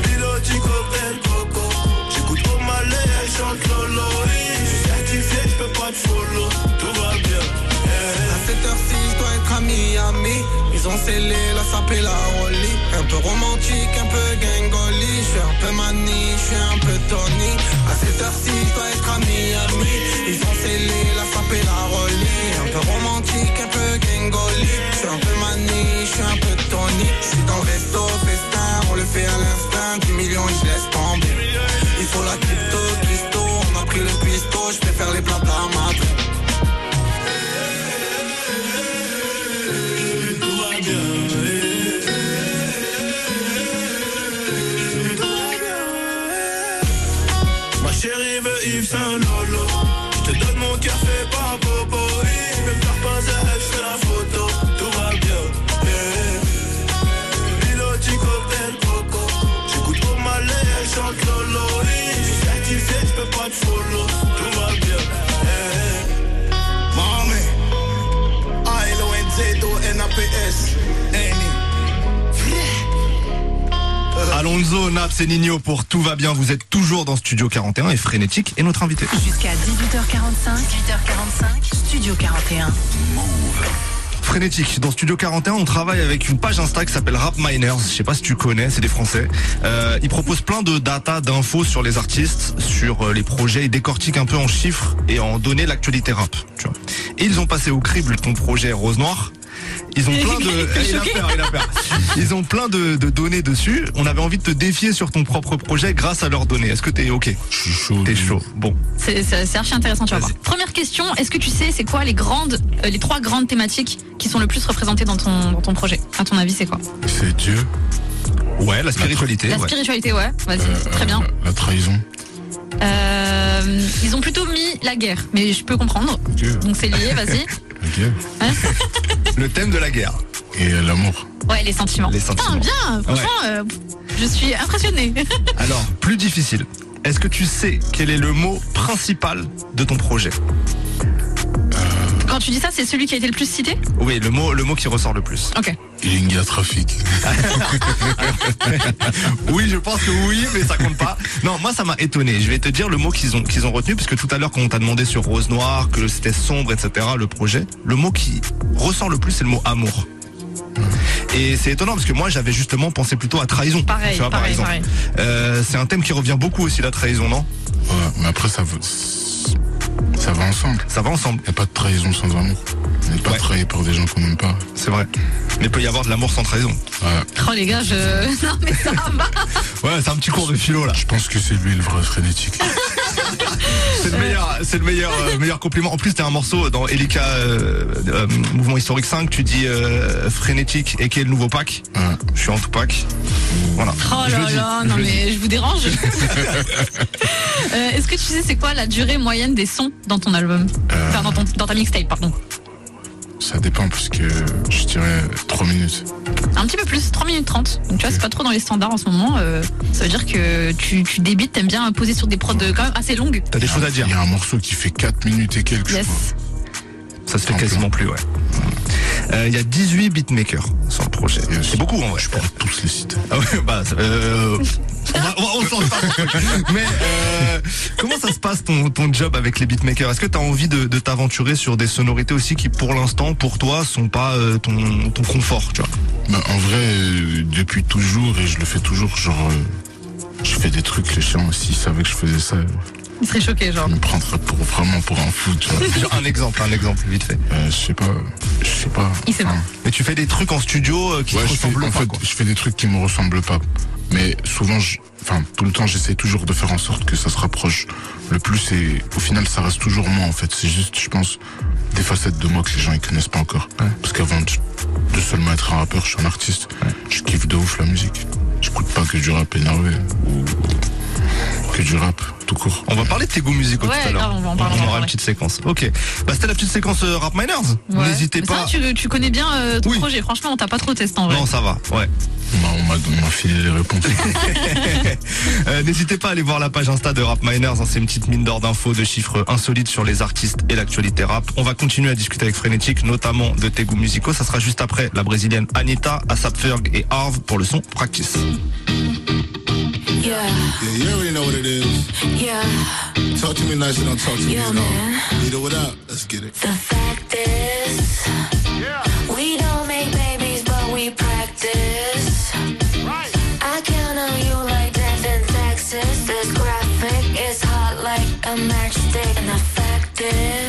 Piloti cocktail coco. J'écoute pour ma lait, elle chante Lolo. Je suis certifié, je peux pas te follow. Tout va bien. Yeah. À cette heure-ci, Ils ont scellé la sape et la rollie. Un peu romantique, un peu gangoli. Je suis un peu mani, je suis un peu Tony. À cette heure-ci, je dois être à Miami. Ils ont scellé la sape et la rollie. Un peu romantique, un peu gangoli. Je suis un peu mani, je suis un peu Tony. Je suis dans le resto, festin, on le fait à l'instinct. 10 millions, je laisse tomber. Il faut la crypto, Christo. On a pris le pisto, je préfère les plats à Alonso, Naps et Nino pour Tout va bien. Vous êtes toujours dans Studio 41 et Frénétique est notre invité. Jusqu'à 18h45, 18h45, Studio 41. Frénétique. Dans Studio 41, on travaille avec une page Insta qui s'appelle Rap Miners. Je sais pas si tu connais, c'est des Français. Euh, ils proposent plein de data, d'infos sur les artistes, sur euh, les projets. Ils décortiquent un peu en chiffres et en données l'actualité rap. Tu vois. Et ils ont passé au crible ton projet Rose Noire. Ils ont plein de. est il a choqué. peur, il a peur. Ils ont plein de, de données dessus. On avait envie de te défier sur ton propre projet grâce à leurs données. Est-ce que t'es ok? Je suis chaud. T'es chaud. Bon. C'est archi intéressant, tu vas voir. Première question, est-ce que tu sais c'est quoi les grandes, euh, les trois grandes thématiques qui sont le plus représentées dans ton, dans ton projet? À ton avis, c'est quoi? C'est Dieu. Ouais, la spiritualité. La ouais. spiritualité, ouais. Vas-y, euh, très bien. La, la trahison. Euh, ils ont plutôt mis la guerre, mais je peux comprendre. Donc c'est lié, vas-y. Ok. Le thème de la guerre. Et euh, l'amour. Ouais, les sentiments. Les sentiments. Putain, bien, franchement, euh, je suis impressionnée. Alors, plus difficile. Est-ce que tu sais quel est le mot principal de ton projet? Quand tu dis ça, c'est celui qui a été le plus cité Oui, le mot, le mot qui ressort le plus. Ok. Ilinga Trafic. Oui, je pense que oui, mais ça compte pas. Non, moi ça m'a étonné. Je vais te dire le mot qu'ils ont qu'ils ont retenu, parce que tout à l'heure quand on t'a demandé sur Rose Noire que c'était sombre, etc. Le projet, le mot qui ressort le plus, c'est le mot amour. Et c'est étonnant parce que moi j'avais justement pensé plutôt à trahison. Pareil, tu vois, par exemple. Euh, c'est un thème qui revient beaucoup aussi la trahison, non? Ouais, mais après, ça, va- ça va ensemble. Ça va ensemble, Il n'y a pas de trahison sans amour. On n'est pas Ouais. trahi par des gens qu'on n'aime pas. c'est vrai. Mais il peut y avoir de l'amour sans trahison. Ouais. Oh les gars, je. Non mais ça va. Ouais, c'est un petit cours de philo là. Je pense que c'est lui le vrai frénétique. C'est le meilleur, c'est le meilleur, euh, meilleur compliment. En plus, t'as un morceau dans Elika euh, euh, Mouvement Historique 5, tu dis euh, frénétique et quel nouveau pack Ouais. Je suis en tout pack. Voilà. Oh le là là, non le mais je vous dérange. Euh, Est-ce que tu sais c'est quoi la durée moyenne des sons dans ton album Euh. Enfin dans, ton, dans ta mixtape, pardon. Ça dépend parce que je dirais 3 minutes. Un petit peu plus, 3 minutes 30. Donc tu vois, c'est pas trop dans les standards en ce moment. euh, ça veut dire que tu, tu débites, t'aimes bien poser sur des prods euh, quand même assez longues. T'as des choses à dire. Il y a un morceau qui fait 4 minutes et quelques. je Yes. Ça se fait En quasiment plus, ouais. Euh, Il y a 18 beatmakers sur le projet. Yes. C'est beaucoup en vrai. Je pourrais tous les citer. Ah ouais, bah, euh, on va, on va- on change pas. Mais euh, comment ça se passe ton, ton job avec les beatmakers? Est-ce que tu as envie de, de t'aventurer sur des sonorités aussi qui, pour l'instant, pour toi, sont pas euh, ton, ton confort, tu vois? Bah, en vrai, euh, depuis toujours, et je le fais toujours, genre, euh, je fais des trucs, les chiens, s'ils savaient que je faisais ça, Il serait choqué, genre. ils me prendraient pour, vraiment pour un fou, tu vois. Genre, Un exemple, un exemple, vite fait. Euh, je sais pas, je sais pas. Il sait Enfin, pas. Mais tu fais des trucs en studio euh, qui Ouais, te je fais, ressemblent en fait, quoi. je fais des trucs qui me ressemblent pas. Mais souvent, je- enfin, tout le temps, j'essaie toujours de faire en sorte que ça se rapproche le plus et au final, ça reste toujours moi, en fait. C'est juste, je pense, des facettes de moi que les gens, ils connaissent pas encore. Parce qu'avant de, de seulement être un rappeur, je suis un artiste. Je kiffe de ouf la musique. J'écoute pas que du rap énervé ou que du rap tout court. On va parler de tes goûts musicaux Ouais, tout à l'heure. on va en parler, on va en aura une petite séquence. Ok. Bah, c'était la petite séquence euh, Rap Miners. Ouais. N'hésitez ça pas. va, tu, tu connais bien euh, ton Oui. projet. Franchement, on t'a pas trop testé en vrai. Non, ça va, ouais. On m'a- on m'a filé les réponses. Euh, N'hésitez pas à aller voir la page Insta de Rap Miners, hein, c'est une petite mine d'or d'infos, de chiffres insolites sur les artistes et l'actualité rap. On va continuer à discuter avec Frénétique, notamment de tes goûts musicaux. Ça sera juste après la brésilienne Anita, Asap Ferg et Harv pour le son Practice. Yeah, Yeah, you already know what it is. yeah. Talk to me nice and don't talk to me Yeah, at all. man. Either without, let's get it. The fact is, we don't make babies, but we practice. I count on you like death in Texas. This graphic is hot like a matchstick. And the fact is,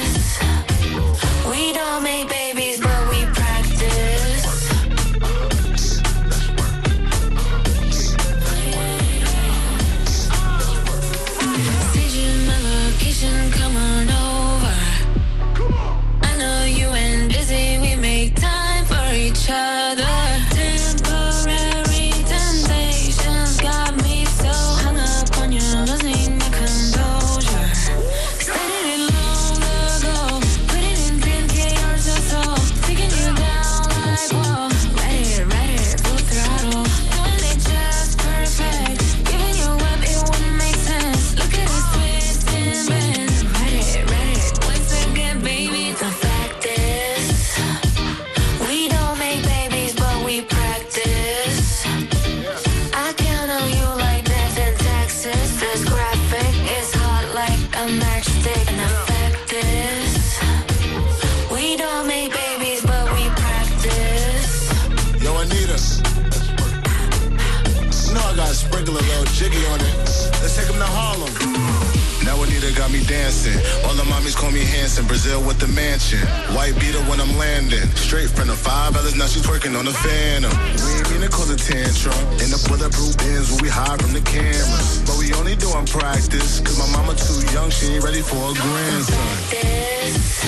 dancing. All the mommies call me Hanson, Brazil with the mansion. White beater when I'm landing. Straight from the five dollars, now she's twerking on the phantom. We ain't mean to cause a tantrum. In the bulletproof bins when we hide from the cameras. But we only doing practice, cause my mama too young, she ain't ready for a grandson. This.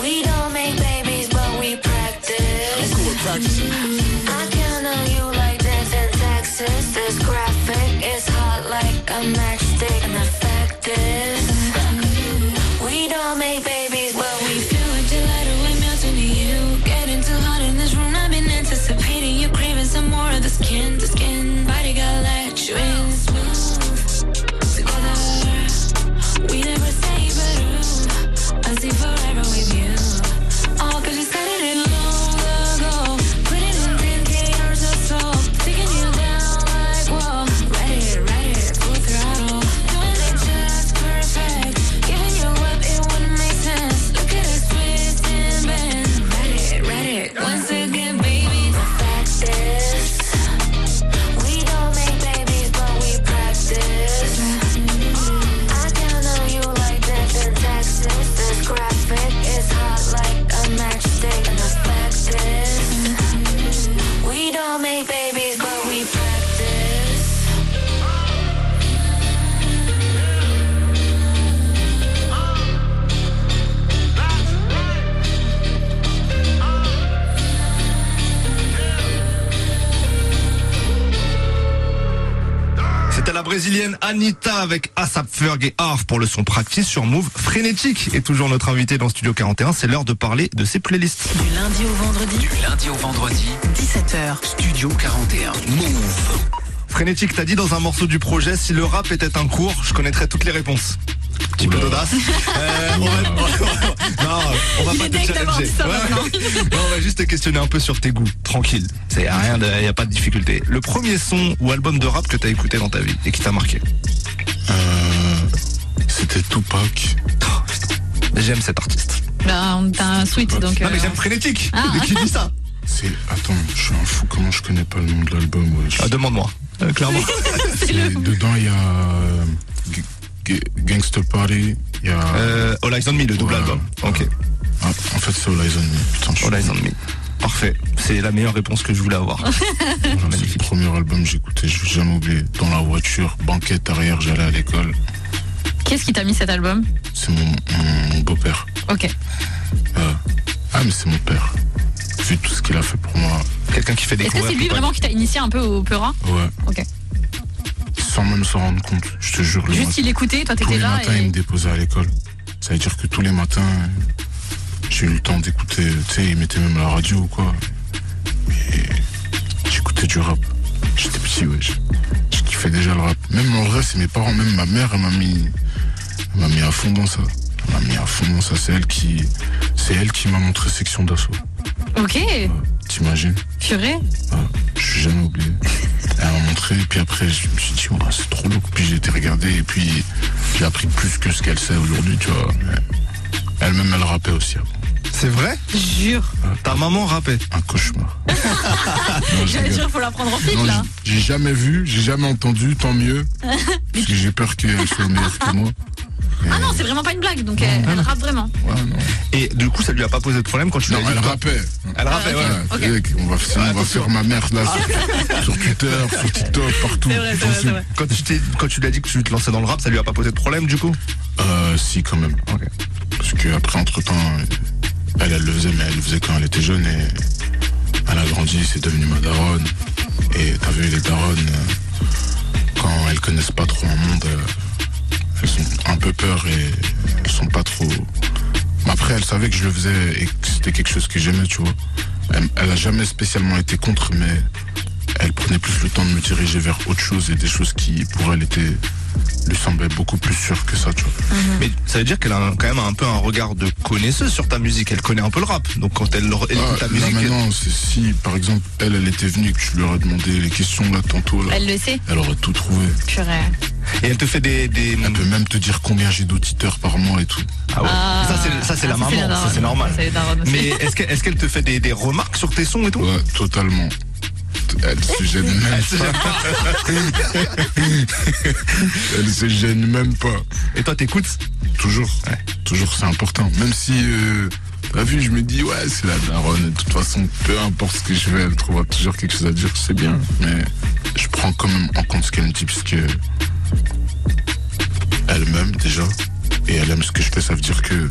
We don't make babies, but we practice. Cool with practicing. I count on you like death in Texas. This graphic is hot like a matchstick. And the fact is, brésilienne Anita avec ASAP Ferg et Arf pour le son practice sur Move Frénétique. Et toujours notre invité dans Studio 41, c'est l'heure de parler de ses playlists. Du lundi au vendredi, Du lundi au vendredi, 17h. Studio 41. Move. Frénétique, t'as dit dans un morceau du projet, si le rap était un cours, je connaîtrais toutes les réponses. Petit peu d'audace. Euh, on va, non, on va Il pas te challenger. Ouais. Non, on va juste te questionner un peu sur tes goûts. Tranquille. C'est rien de, y a pas de difficulté. Le premier son ou album de rap que t'as écouté dans ta vie et qui t'a marqué. Euh, C'était Tupac. J'aime cet artiste. Bah, on- t'as un sweet, donc. Non mais euh, j'aime Frénétique. Ah. Mais qui dit ça C'est. Attends, je suis un fou, comment je connais pas le nom de l'album. Ah, Demande-moi. Euh, clairement. Dedans, il y a. euh, G- G- Gangster Party, il y a. Euh, All Eyes on Me, le double Ouais. album. Ok. Ah, en fait, c'est All Eyes on Me. Putain, je suis All Eyes on Me. Parfait. C'est la meilleure réponse que je voulais avoir. Voilà, C'est le premier album que j'écoutais, je vais jamais oublier. Dans la voiture, banquette arrière, j'allais à l'école. Qu'est-ce qui t'a mis cet album? C'est mon, mon- mon beau-père. Ok. Euh, ah, mais c'est mon père. Vu tout ce qu'il a fait pour moi. Quelqu'un qui fait des Est-ce que c'est lui vraiment qui t'a initié un peu au Peura Ouais. Ok. Sans même s'en rendre compte, je te jure. Le Juste matin, il écoutait, toi tous t'étais les là matins, il et. me déposait à l'école. Ça veut dire que tous les matins, j'ai eu le temps d'écouter. Tu sais, il mettait même la radio ou quoi. Et j'écoutais du rap. J'étais petit, ouais. Je, je kiffais déjà le rap. Même en vrai, c'est mes parents, même ma mère, elle m'a mis, elle m'a mis à fond dans ça. Elle m'a mis à fond ça. C'est elle qui, c'est elle qui m'a montré section d'assaut. Ok, T'imagines? purée. Ah, je suis jamais oublié. Elle m'a montré, et puis après, je me suis dit, ouais, c'est trop lourd. Puis j'ai été regarder, et puis j'ai appris plus que ce qu'elle sait aujourd'hui, tu vois. Mais Elle-même, elle rappait aussi avant. C'est vrai? Jure. Ta maman rappait. Un cauchemar. J'allais dire, faut la prendre en Non, là. j'ai j'ai jamais vu, j'ai jamais entendu, tant mieux. parce que j'ai peur qu'elle soit meilleure que moi. Ah non, c'est vraiment pas une blague, donc elle, elle rappe vraiment. Ouais, non. Et du coup, ça lui a pas posé de problème quand tu lui Non, elle rappait. Elle rappait, Ah, ouais. ok. On va, sinon, on va attention. faire ma mère là sur, sur Twitter, sur TikTok, partout. C'est vrai, c'est vrai, c'est vrai. Quand tu, t'es- quand tu lui as dit que tu te lançais dans le rap, ça lui a pas posé de problème du coup Euh, si, quand même. Parce que après, entre temps, elle, elle le faisait, mais elle le faisait quand elle était jeune et elle a grandi, c'est devenu ma daronne. Et t'as vu, les daronnes, euh, quand elles connaissent pas trop un monde, euh, elles sont un peu peur et elles sont pas trop. Mais après, elle savait que je le faisais et que c'était quelque chose que j'aimais, tu vois. Elle, elle a jamais spécialement été contre, mais elle prenait plus le temps de me diriger vers autre chose et des choses qui, pour elle, étaient lui semblaient beaucoup plus sûres que ça, tu vois. Mais ça veut dire qu'elle a un- quand même un peu un regard de connaisseuse sur ta musique. Elle connaît un peu le rap. Donc quand elle, elle écoute Ah, ta là, musique, elle- maintenant, c'est si, par exemple, elle, elle était venue et que je lui aurais demandé les questions là tantôt, là, Elle le sait. elle aurait tout trouvé. Purée. Et elle te fait des. des... Elle peut même te dire combien j'ai d'auditeurs par mois et tout. Ah ouais. Ah. ça c'est la Ah, maman, ça c'est normal. Darons aussi. Mais est-ce qu'elle te fait des, des remarques sur tes sons et tout? Ouais, totalement. Elle se gêne même pas. Elle se gêne même pas. Et toi, t'écoutes? Toujours. Toujours, c'est important. Même si, euh, t'as vu, je me dis, ouais, c'est la daronne. De toute façon, peu importe ce que je fais, elle trouvera toujours quelque chose à dire, c'est bien. Mais je prends quand même en compte ce qu'elle me dit, parce que elle m'aime déjà. Et elle aime ce que je fais, ça veut dire que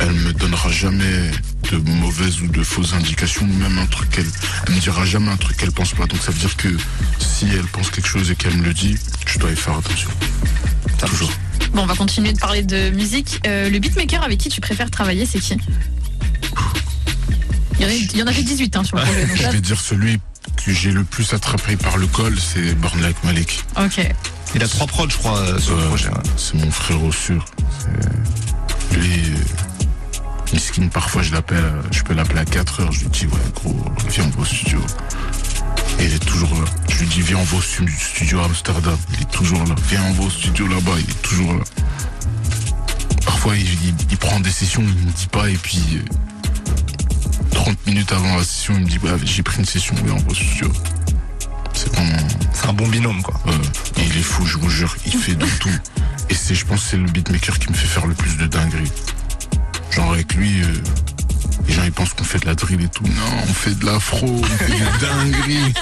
elle me donnera jamais de mauvaises ou de fausses indications, même un truc qu'elle, elle me dira jamais un truc qu'elle pense pas. Donc ça veut dire que si elle pense quelque chose et qu'elle me le dit, je dois y faire attention. Toujours. Bon, on va continuer de parler de musique. Euh, le beatmaker avec qui tu préfères travailler, c'est qui? Il y, en a, il y en avait 18 hein, sur le projet. donc Je vais dire celui que j'ai le plus attrapé par le col, c'est Bornelek Malik. Ok. Il a trois prods, je crois, euh, sur le Ouais, projet. ouais. C'est mon frérot sûr. C'est- Lui, euh, Miskin, parfois je l'appelle, euh, je peux l'appeler à 4 heures, je lui dis ouais gros, viens on va au studio. Et il est toujours là. Je lui dis viens on va au stu- studio à Amsterdam, il est toujours là. Viens on va au studio là-bas, il est toujours là. Parfois il, il- il prend des sessions, il me dit pas et puis euh, 30 minutes avant la session, il me dit bah j'ai pris une session, viens on va au studio. C'est un bon binôme, quoi. Il est fou, je vous jure, il fait de tout. Et c'est, je pense, que c'est le beatmaker qui me fait faire le plus de dingueries. Genre avec lui, euh, les gens ils pensent qu'on fait de la drill et tout. Non, on fait de l'afro, on fait des dingueries.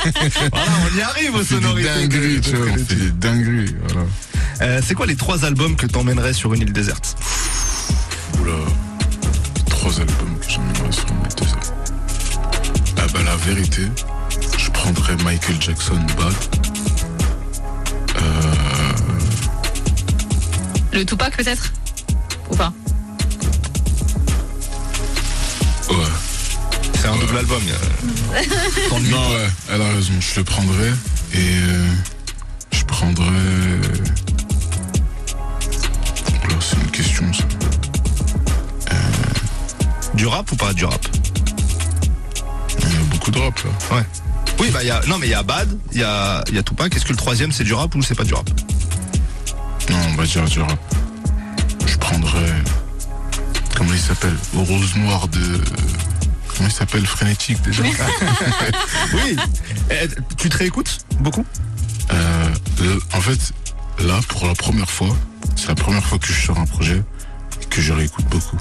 Voilà, on y arrive aux on fait des sonorités. dingueries, tu vois, on fait des dingueries, voilà. Euh, c'est quoi les trois albums que t'emmènerais sur une île déserte? Oula, trois albums que j'aimerais sur mon deux Ah bah la vérité, je prendrais Michael Jackson Bad. Euh, Le Tupac peut-être? Ou pas? Ouais. C'est un double album. Non, ouais, elle a raison, je le prendrai. Et euh, je prendrai. Oula, c'est une question, ça. Du rap ou pas du rap? Il y a beaucoup de rap, là. Ouais. Oui, bah, il y a, non, mais il y a Bad, il y a, il y a Tupac. Est-ce que le troisième, c'est du rap ou c'est pas du rap? Non, on va dire du rap. Je prendrai. Comment il s'appelle Au rose noir de. Comment il s'appelle Frénétique, déjà Oui. Eh, tu te réécoutes beaucoup Euh, le- en fait, là, pour la première fois, c'est la première fois que je sors un projet et que je réécoute beaucoup.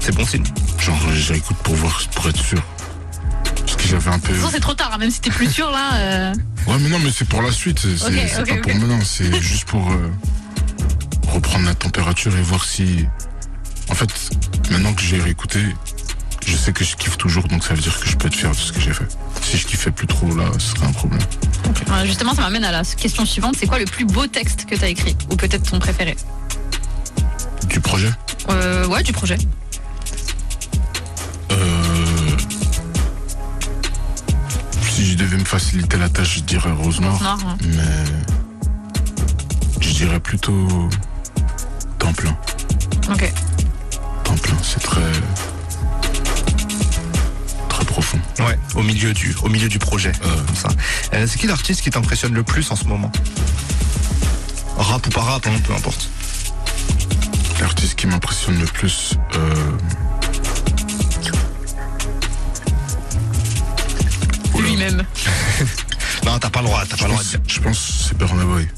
C'est bon signe. Genre, je réécoute pour voir, pour être sûr. Parce que j'avais un peu. Façon, c'est trop tard, hein, même si t'es plus sûr là. euh, Ouais, mais non, mais c'est pour la suite. C'est pas pour maintenant. C'est juste pour euh, reprendre la température et voir si. En fait, maintenant que j'ai réécouté, je sais que je kiffe toujours, donc ça veut dire que je peux être fier de ce que j'ai fait. Si je kiffais plus trop, là, ce serait un problème. voilà, justement, ça m'amène à la question suivante. C'est quoi le plus beau texte que t'as écrit? Ou peut-être ton préféré? Du projet? Euh, Ouais, du projet. euh, Si je devais me faciliter la tâche, je dirais Rose Noire. Rose Noire, hein. Mais. Je dirais plutôt. Temps plein. Ok. C'est très. Très profond. Ouais. Au milieu du, au milieu du projet. comme ça. Euh, c'est qui l'artiste qui t'impressionne le plus en ce moment? Rap ou pas rap, hein, peu importe. L'artiste qui m'impressionne le plus, euh... Lui-même. Non, t'as pas le droit, t'as pas je le droit pense, de dire. je pense que c'est Burna Boy.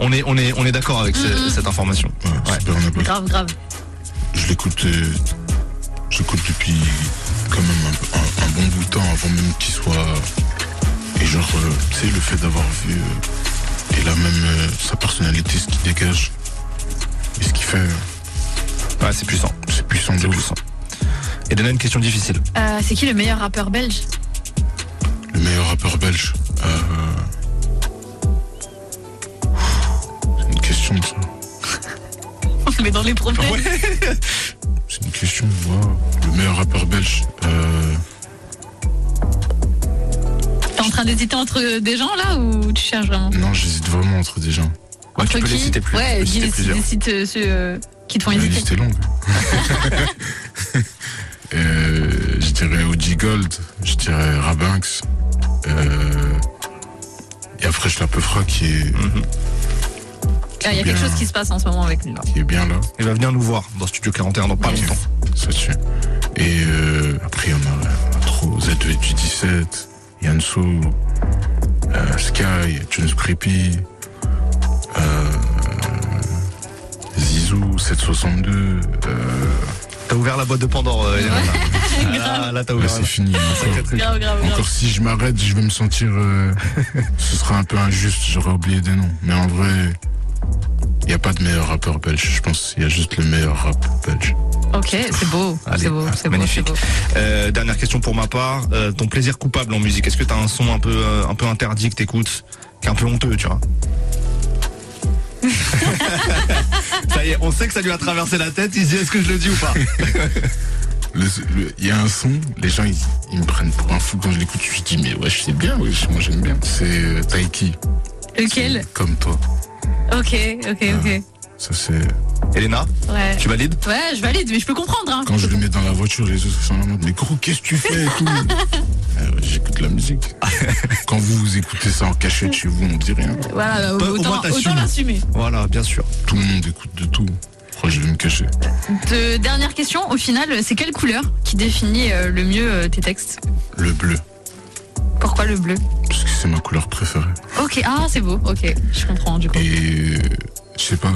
On est, on est, on est d'accord avec ce- Mhm. cette information. Ouais. Grave, grave. Je l'écoute, euh, j'écoute depuis quand même un, un- un bon bout de temps avant même qu'il soit. Et genre, euh, tu sais, le fait d'avoir vu. euh, et là même euh, sa personnalité, ce qu'il dégage. Et ce qu'il fait, euh, Ouais, c'est puissant. c'est puissant de C'est puissant. Et donner une question difficile. Euh, c'est qui le meilleur rappeur belge? Le meilleur rappeur belge. Euh... C'est une question, ça. Se met dans les problèmes. C'est une question, wow. Le meilleur rappeur belge. Euh... T'es en train d'hésiter entre des gens là ou tu cherches vraiment Non, j'hésite vraiment entre des gens. Ouais, tu Entre peux les qui citer plus. Ouais, tu peux citer les, les euh, ceux euh, qui te font La hésiter. liste est longue. Euh, je dirais OG Gold, je dirais Rabinx. Euh... Et après, je Peufra qui est, Mhm. Ah, Il y a quelque chose qui se passe en ce moment avec lui là. qui est bien là. Il va venir nous voir dans Studio 41 dans pas longtemps. Ça tue. Et euh, après, en a, trop. Z du 17. Yanso, euh, Sky, Tunes Creepy, euh, Zizou, 762. Euh, T'as ouvert la boîte de Pandore, euh, Elena. là, là, là, t'as ouvert. c'est fini. Encore, Grave, grave, grave. encore si je m'arrête, je vais me sentir. euh, ce sera un peu injuste, j'aurais oublié des noms. Mais en vrai, il n'y a pas de meilleur rappeur belge. Je pense qu'il y a juste le meilleur rap belge. Ok, c'est beau. C'est beau, c'est beau, magnifique. beau. Euh, dernière question pour ma part. Euh, ton plaisir coupable en musique, est-ce que t'as un son un peu, euh, un peu interdit que t'écoutes, qui est un peu honteux, tu vois Ça y est, on sait que ça lui a traversé la tête. Il se dit est-ce que je le dis ou pas Il y a un son, les gens ils, ils me prennent pour un fou quand je l'écoute. Je dis mais ouais, c'est bien, ouais, moi j'aime bien. C'est euh, Taiki, Lequel comme toi. Ok, ok, ok. Ça c'est. Elena, Ouais. tu valides Ouais, je valide, mais je peux comprendre. Hein. Quand je le mets dans la voiture, les autres sont en mode mais gros, qu'est-ce que tu fais et tout? Ah J'écoute la musique. Quand vous, vous écoutez ça en cachette chez vous, on dit rien. Voilà, Bah, au autant, moins, t'assumes. autant l'assumer. Voilà, bien sûr. Tout le monde écoute de tout. Pourquoi je vais me cacher? De dernière question, au final, c'est quelle couleur qui définit euh, le mieux euh, tes textes? Le bleu, Pourquoi le bleu parce que c'est ma couleur préférée. Ok, ah c'est beau, ok, je comprends du coup. Et je sais pas.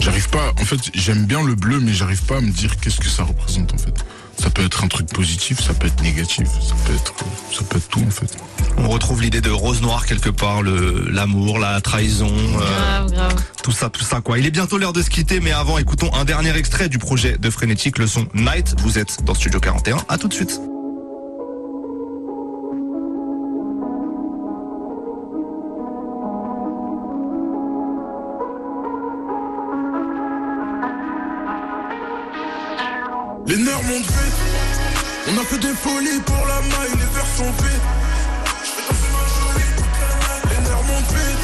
J'arrive pas. En fait, j'aime bien le bleu, mais j'arrive pas à me dire qu'est-ce que ça représente en fait. Ça peut être un truc positif, ça peut être négatif, ça peut être, ça peut être tout en fait. On retrouve l'idée de rose noire quelque part, le l'amour, la trahison, euh, grave. tout ça, tout ça quoi. Il est bientôt l'heure de se quitter, mais avant, écoutons un dernier extrait du projet de Frénétique, le son Night. Vous êtes dans Studio 41. À tout de suite. On a fait des folies pour la maille, les verres sont vides. Ma jolie. Les nerfs montent vite.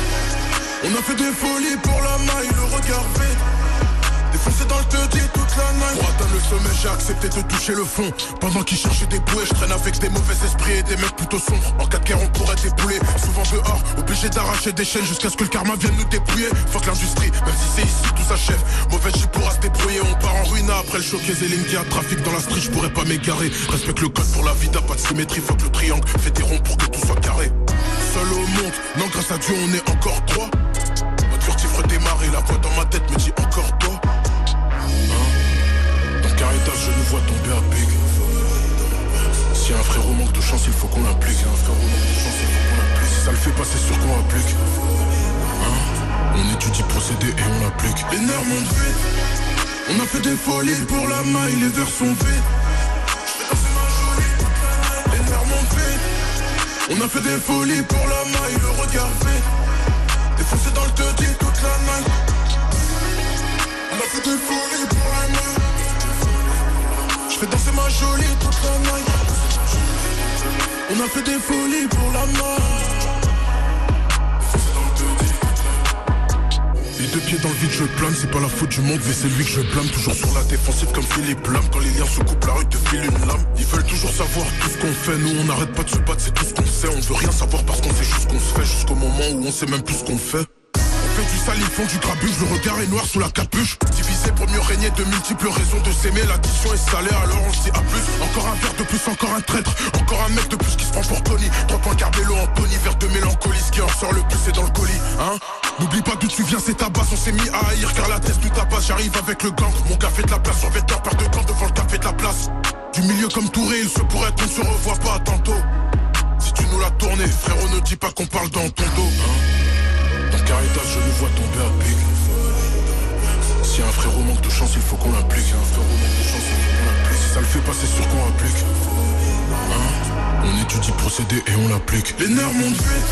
On a fait des folies pour la maille, le regard vide. Défoncé dans le te toute la night. Pour atteindre le sommet, j'ai accepté de toucher le fond. Pendant qu'ils cherchaient des bouées, je traîne avec des mauvais esprits et des mecs plutôt sombres. En cas de guerre, on pourrait débouler. Souvent dehors, obligé d'arracher des chaînes jusqu'à ce que le karma vienne nous dépouiller. Fuck l'industrie, même si c'est ici, tout s'achève. Mauvais chip pourra se débrouiller. On part en ruine après le choc et Zélindia. Trafic dans la street, je pourrais pas m'égarer. Respecte le code pour la vida, pas de symétrie. Fuck le triangle, fais des ronds pour que tout soit carré. Seul au monde, non, grâce à Dieu, on est encore trois. Mode furtif redémarrer, la voix dans ma tête me dit encore toi. Je nous vois tomber à pic. Si un frérot manque de chance, il faut qu'on l'implique. Si un frérot manque de chance, il faut qu'on l'implique. Si ça le fait pas, c'est sûr qu'on l'applique. Hein? On étudie procédé et on l'applique. Les nerfs montent vite. On a fait des folies pour la maille, les verres sont vides. Les nerfs montent vite. On a fait des folies pour la maille, le regard vide. Défoncé dans le te toute la night. On a fait des folies pour la night. Je fais danser ma jolie toute la night. On a fait des folies pour la night. Les deux pieds dans le vide, je plane, c'est pas la faute du monde, mais c'est lui que je blâme. Toujours sur la défensive comme Philippe Lam. Quand les liens se coupent, la rue te file une lame. Ils veulent toujours savoir tout ce qu'on fait. Nous, on n'arrête pas de se battre, c'est tout ce qu'on sait. On veut rien savoir parce qu'on sait juste qu'on se fait. Jusqu'au moment où on sait même plus ce qu'on fait. Du sale, ils font du grabuge. Le regard est noir sous la capuche. Divisé pour mieux régner, de multiples raisons de s'aimer. L'addition est salée, alors on se dit à plus. Encore un verre de plus, encore un traître. Encore un mec de plus qui se prend pour Tony. Trois points Carbello, Anthony, verre de mélancolie. Ce qui en sort le plus, c'est dans le colis. Hein N'oublie pas d'où tu viens, c'est ta base. On s'est mis à haïr car la tête nous tabasse. J'arrive avec le gang. Mon café de la place, sur vêtements, paire de gants devant le café de la place. Du milieu comme Touré, il se pourrait qu'on se revoit pas tantôt. Si tu nous l'as tourné, frérot, ne dis pas qu'on parle dans ton dos. Hein dans Caritas, je nous vois tomber à pic. Si un frérot manque de chance, il faut qu'on l'implique. Si un frérot manque de chance, il faut qu'on l'implique. Si ça le fait pas, c'est sûr qu'on l'applique. Hein? On étudie procédé et on l'applique. Les nerfs montent vite.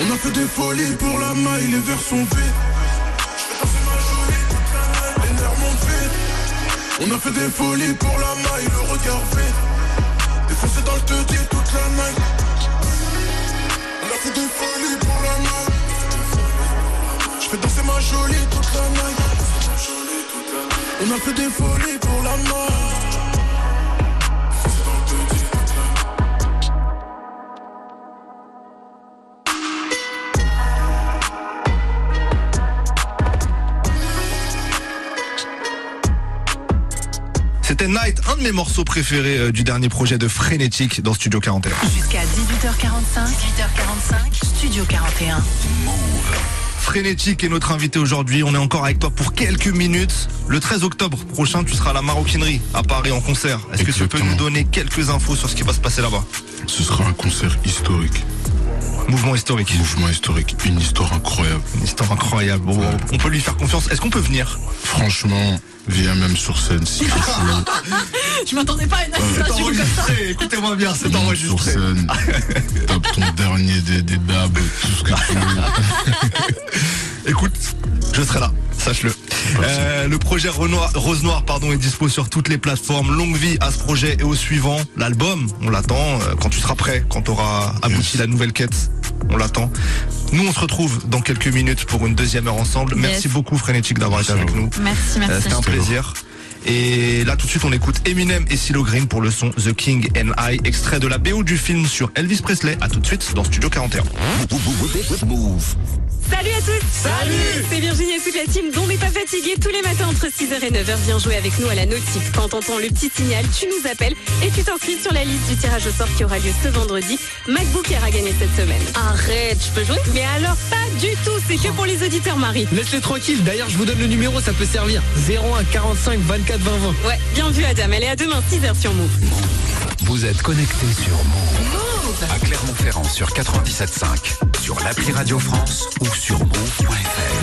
On a fait des folies pour la maille, les verres sont vides. La. Les nerfs montent vite. On a fait des folies pour la maille, le regard vide. Défoncé dans le te toute la night. On a fait des folies pour la night. Je fais danser ma jolie toute la night. On a fait des folies pour la night. C'était Night, un de mes morceaux préférés euh, du dernier projet de Frénétique dans Studio 41. Jusqu'à 18h45, 18h45, Studio 41. Frénétique est notre invité aujourd'hui. On est encore avec toi pour quelques minutes. Le 13 octobre prochain, tu seras à la maroquinerie à Paris en concert. Est-ce que tu peux nous donner quelques infos sur ce qui va se passer là-bas? Ce sera un concert historique. Mouvement historique. Mouvement historique. Une histoire incroyable. Une histoire incroyable. Bon, on peut lui faire confiance. Est-ce qu'on peut venir? Franchement, viens même sur scène si tu. Je m'attendais pas à une association comme ça. Écoutez-moi bien, c'est Monte sur scène. Tape ton dernier des, des babs, tout ce que tu veux. Écoute, je serai là, sache-le. Euh, le projet Renoir- Rose Noire pardon, est dispo sur toutes les plateformes. Longue vie à ce projet et au suivant. L'album, on l'attend euh, quand tu seras prêt, quand tu auras abouti la nouvelle quête. On l'attend. Nous, on se retrouve dans quelques minutes pour une deuxième heure ensemble. Yes. Merci beaucoup, Frénétique, d'avoir été avec nous. Merci, merci. Euh, C'était un plaisir. Et là, tout de suite, on écoute Eminem et CeeLo Green pour le son The King and I, extrait de la BO du film sur Elvis Presley. À tout de suite dans Studio 41. Salut à tous Salut C'est Virginie et toute la team dont n'est pas fatigué tous les matins entre 6h et 9h. Viens jouer avec nous à la notif. Quand t'entends le petit signal, tu nous appelles et tu t'inscris sur la liste du tirage au sort qui aura lieu ce vendredi. MacBook Air a gagné cette semaine. Arrête, je peux jouer? Mais alors pas du tout, c'est que pour les auditeurs Marie. Laisse-les tranquilles. D'ailleurs, je vous donne le numéro, ça peut servir. 01 45 24 20 20. Ouais, bien vu Adam, elle est à demain 6h sur Move. Vous êtes connecté sur Move. À Clermont-Ferrand sur 97.5, sur l'appli Radio France ou sur move.fr.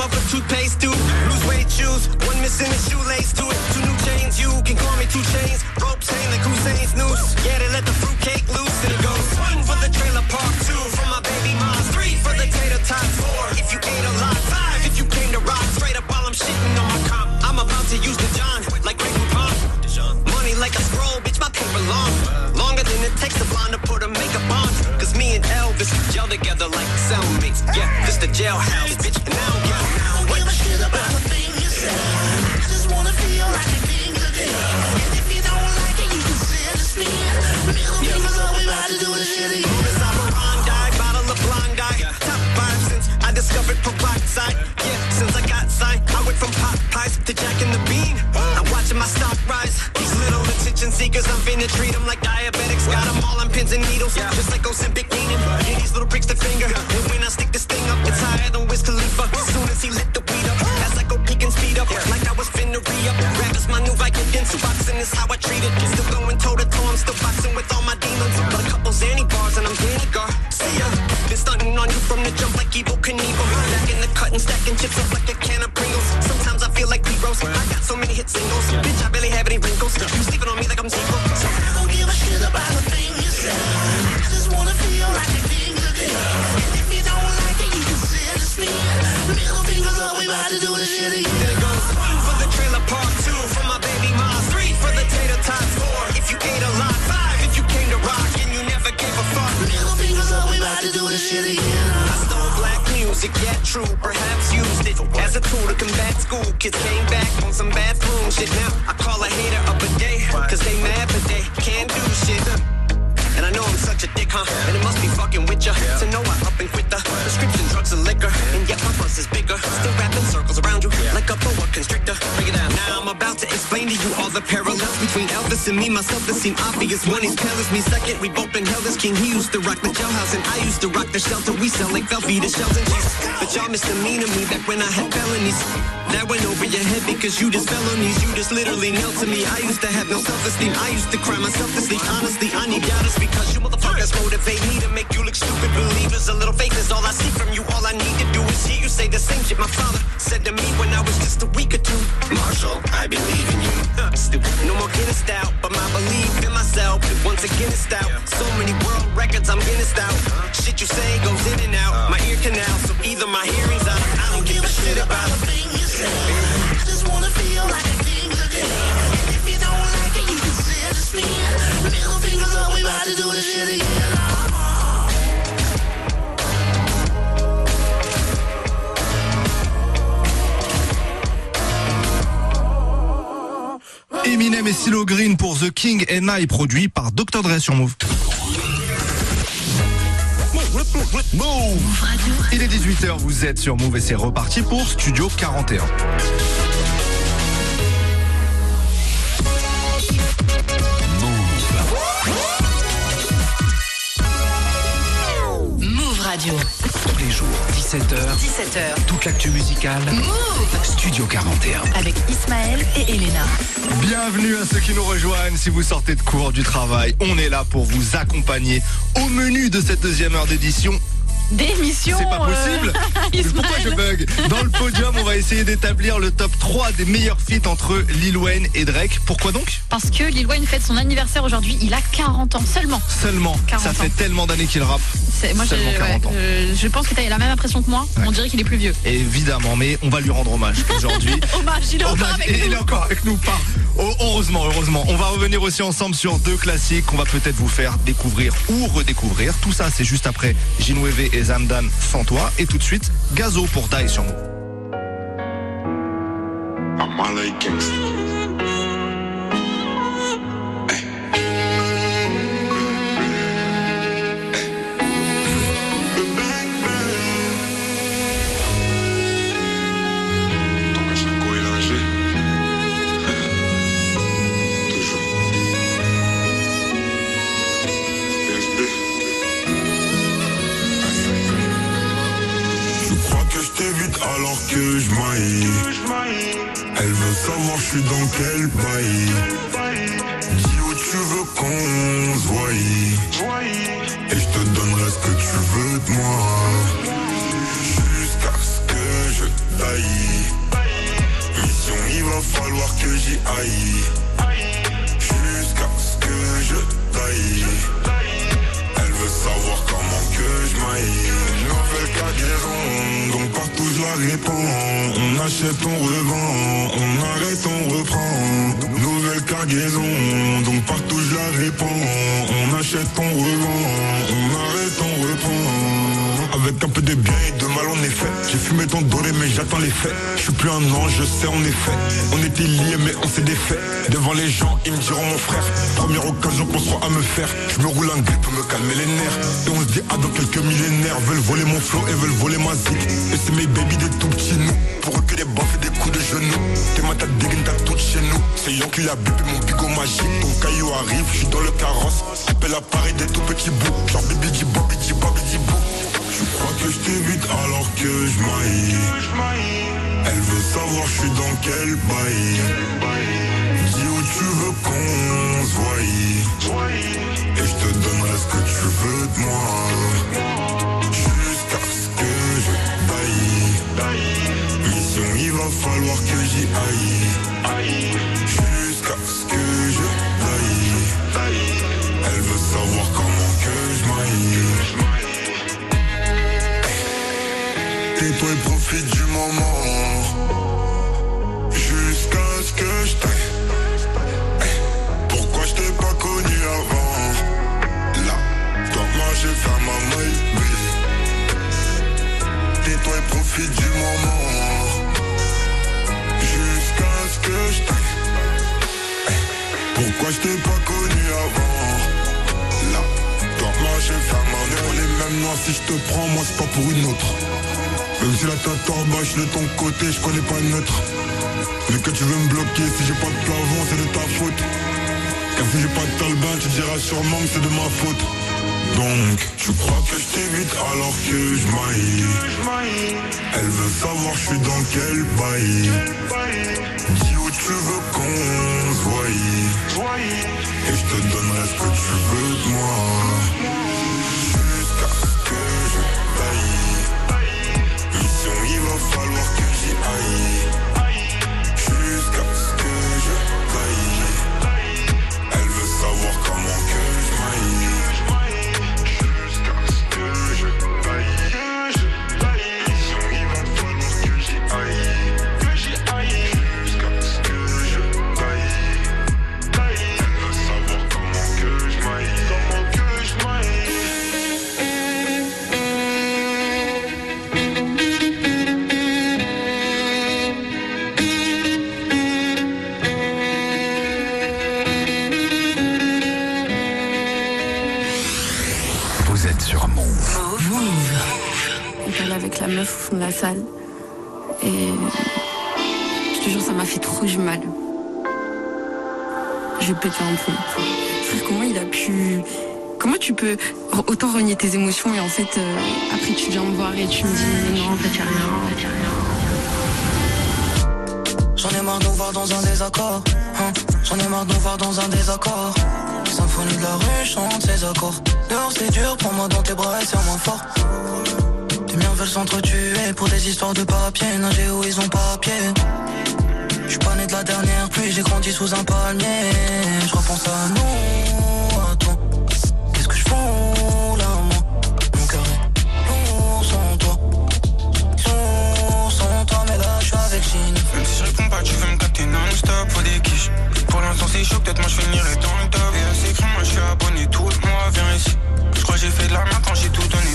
A toothpaste tube. Lose weight, shoes, one missing a shoelace to it. Two new chains, you can call me two chains. Ropes hang like Hussein's noose. Yeah, they let the fruitcake loose and it goes one for the trailer park, two for my baby mom, three for the tater tot, four if you ate a lot, bitch, long. Longer than it takes a blonde to put a makeup on. Cause me and Elvis gel together like cellmates. Yeah, this the jailhouse, bitch. And now I'm don't seekers, I'm finna treat them like diabetics. Got them all on pins and needles, just like Ozempic meaning. Yeah, these little pricks the finger. Obvious. One he's pale as me, second we both been held as king. He used to rock the jailhouse and I used to rock the shelter. We sell like Velveeta shells and cheese. But y'all misdemeanor me back when I had felonies. That went over your head because you just felonies. You just literally knelt to me. I used to have no self-esteem. I used to cry myself to sleep. Honestly, I need doubters because you motherfuckers motivate me to make you look stupid. Believers, a little faith is all I see from you. All I need to do is hear you say the same shit my father said to me when I was just a week or two. Marshall, I believe in you. Stupid, no more I'm out. Shit you say goes in and out. My ear canal, so either my hearing's out. I don't give a shit about a thing you say. Me. We about to do shit pour The King and I, produit par Dr. Dre sur Move. Move Il est 18h, vous êtes sur Move et c'est reparti pour Studio 41. Move Radio. Tous les jours, 17h. 17h. Toute l'actu musicale. Move Studio 41. avec Ismaël et Elena. Bienvenue à ceux qui nous rejoignent. Si vous sortez de cours du travail, on est là pour vous accompagner au menu de cette deuxième heure d'édition. D'émission. C'est pas possible Mais Pourquoi je bug Dans le podium, on va essayer d'établir le top 3 des meilleurs feats entre Lil Wayne et Drake. Pourquoi donc Parce que Lil Wayne fête son anniversaire aujourd'hui. Il a 40 ans seulement. Seulement. 40 Ça ans. fait tellement d'années qu'il rappe. Moi, j'ai- Seulement 40 ans. ouais, euh, je pense que tu as la même impression que moi. On dirait qu'il est plus vieux. Évidemment, mais on va lui rendre hommage aujourd'hui. Hommage, il est encore avec et nous. il est encore avec nous. Pas. Oh, heureusement, heureusement. On va revenir aussi ensemble sur deux classiques qu'on va peut-être vous faire découvrir ou redécouvrir. Tout ça, c'est juste après Ginweve et Zamdan sans toi. Et tout de suite, Gazo pour Die sur nous. Elle veut savoir je suis dans quel bail. Dis où tu veux qu'on se voie. Et je te donnerai ce que tu veux de moi. Jusqu'à ce que je taille. Mission, il va falloir que j'y aille. Jusqu'à ce que je taille. Elle veut savoir comment que je maille. Nouvelle cargaison, On achète, on revend, on arrête, on reprend. Nouvelle cargaison, donc partout je la répands. On achète, on revend, on arrête, on reprend. Avec un peu de bien et de mal en effet. J'ai fumé ton doré mais j'attends les faits. Je suis plus un ange, je sais en effet. On était liés mais on s'est défait. Devant les gens, ils me diront mon frère. Première occasion qu'on soit à me faire. Je me roule un grip pour me calmer les nerfs. Et on se dit ah dans quelques millénaires. Veulent voler mon flow et veulent voler ma zik. Et c'est mes baby des tout petits nous. Pour eux que des baffes et des coups de genoux. T'es ma tête dégaine t'as tout chez nous. C'est Yon qui l'a bipé mon bigot magique. Ton caillou arrive, je suis dans le carrosse. Appelle à Paris des tout petits bouts. Genre bibi di bibi di bibi di bou. Je crois que je t'évite alors que je maille. Elle veut savoir je suis dans quel bail. Dis où tu veux qu'on se voie. Et je te donnerai ce que tu veux de moi. Jusqu'à ce que je taille. Mission, il va falloir que j'y aille. Jusqu'à ce que je taille. Elle veut savoir comment que je maille. Et profite du moment. Jusqu'à ce que je t'aille. Pourquoi je t'ai pas connu avant? Là, toi moi j'ai fait ma maille et profite du moment. Jusqu'à ce que je t'aille. Pourquoi je t'ai pas connu avant? Là, toi moi j'ai fait ma maille On est même noirs si je te prends moi c'est pas pour une autre même si la tête torbache de ton côté, je connais pas neutre. Mais que tu veux me bloquer, si j'ai pas de plafond, c'est de ta faute. Car si j'ai pas de talbin, tu diras sûrement que c'est de ma faute. Donc, tu crois que je t'évite alors que je maille. Elle veut savoir je suis dans quel bail. Dis où tu veux qu'on se voie. Et je te donnerai ce que tu veux de moi. Falloir que j'y aille. Et je te jure, ça m'a fait trop du mal. J'ai pété un plomb. Frère, comment il a pu. Comment tu peux autant renier tes émotions et en fait, euh, après tu viens me voir et tu me dis non, en fait, rien, en fait, y a rien. J'en ai marre de nous voir dans un désaccord. hein. J'en ai marre de nous voir dans un désaccord. Symphonie de la rue chante ses accords. Dehors c'est dur, prends-moi dans tes bras et serre-moi fort. Miens veulent s'entretuer pour des histoires de papier. Nager où ils ont papier. J'suis pas né de la dernière pluie, j'ai grandi sous un palmier. Je repense à nous, à toi. Qu'est-ce que je fous là, moi? Mon cœur est lourd sans toi. Lourd sans toi, mais là j'suis avec Chine. Même si je pas, tu veux me capter non-stop, faut des quiches. Pour l'instant, c'est chaud, peut-être moi je finirai dans le top. Et à ces moi je suis abonné tout le mois, viens ici. Je crois j'ai fait de la merde quand j'ai tout donné.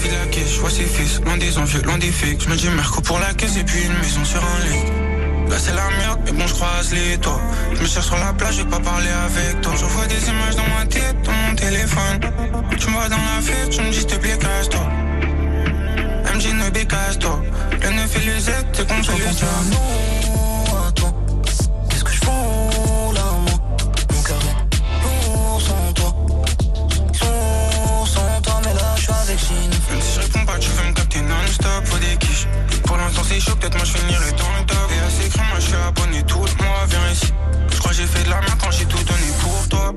Puis la caisse, je vois ses fils, loin des envieux, loin des fakes. Je me dis Merco pour la caisse et puis une maison sur un lit. Là c'est la merde, mais bon je croise les toits. Je me cherche sur la plage, je vais pas parler avec toi. Je vois des images dans ma tête, dans mon téléphone. Tu me vois dans la fête, tu me dis s'il te plaît casse-toi. MJ ne bécasse-toi. Le 9 et le Z, c'est contre les L'instant c'est chaud, peut-être moi je finirai dans le top. Et ces crimes, moi je suis abonné tout le mois, viens ici. Je crois j'ai fait de la merde quand j'ai tout donné pour toi.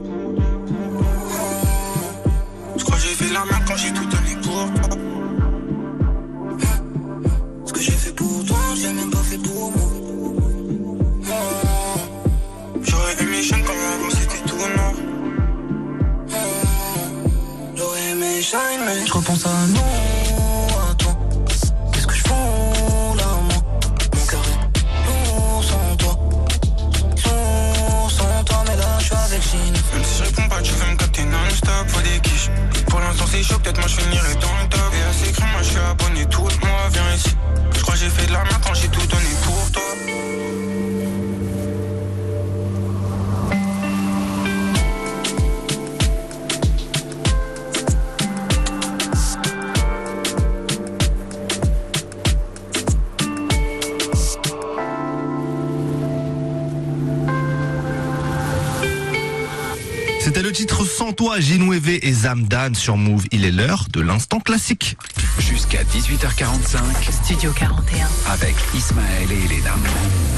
Je crois j'ai fait de la merde quand j'ai tout donné pour toi. Ce que j'ai fait pour toi, j'ai même pas fait pour moi. J'aurais aimé chaîne quand avant c'était tout noir. J'aurais aimé shine, mais je repense à nous, Chaud, peut-être moi je finirai dans le top. Et à ces crimes, moi je suis abonné tout le mois, viens ici. Je crois j'ai fait de la merde quand j'ai tout donné pour toi. Toi, Ginouévé et Zamdan sur Move. Il est l'heure de l'instant classique. Jusqu'à 18h45. Studio 41. Avec Ismaël et Elena.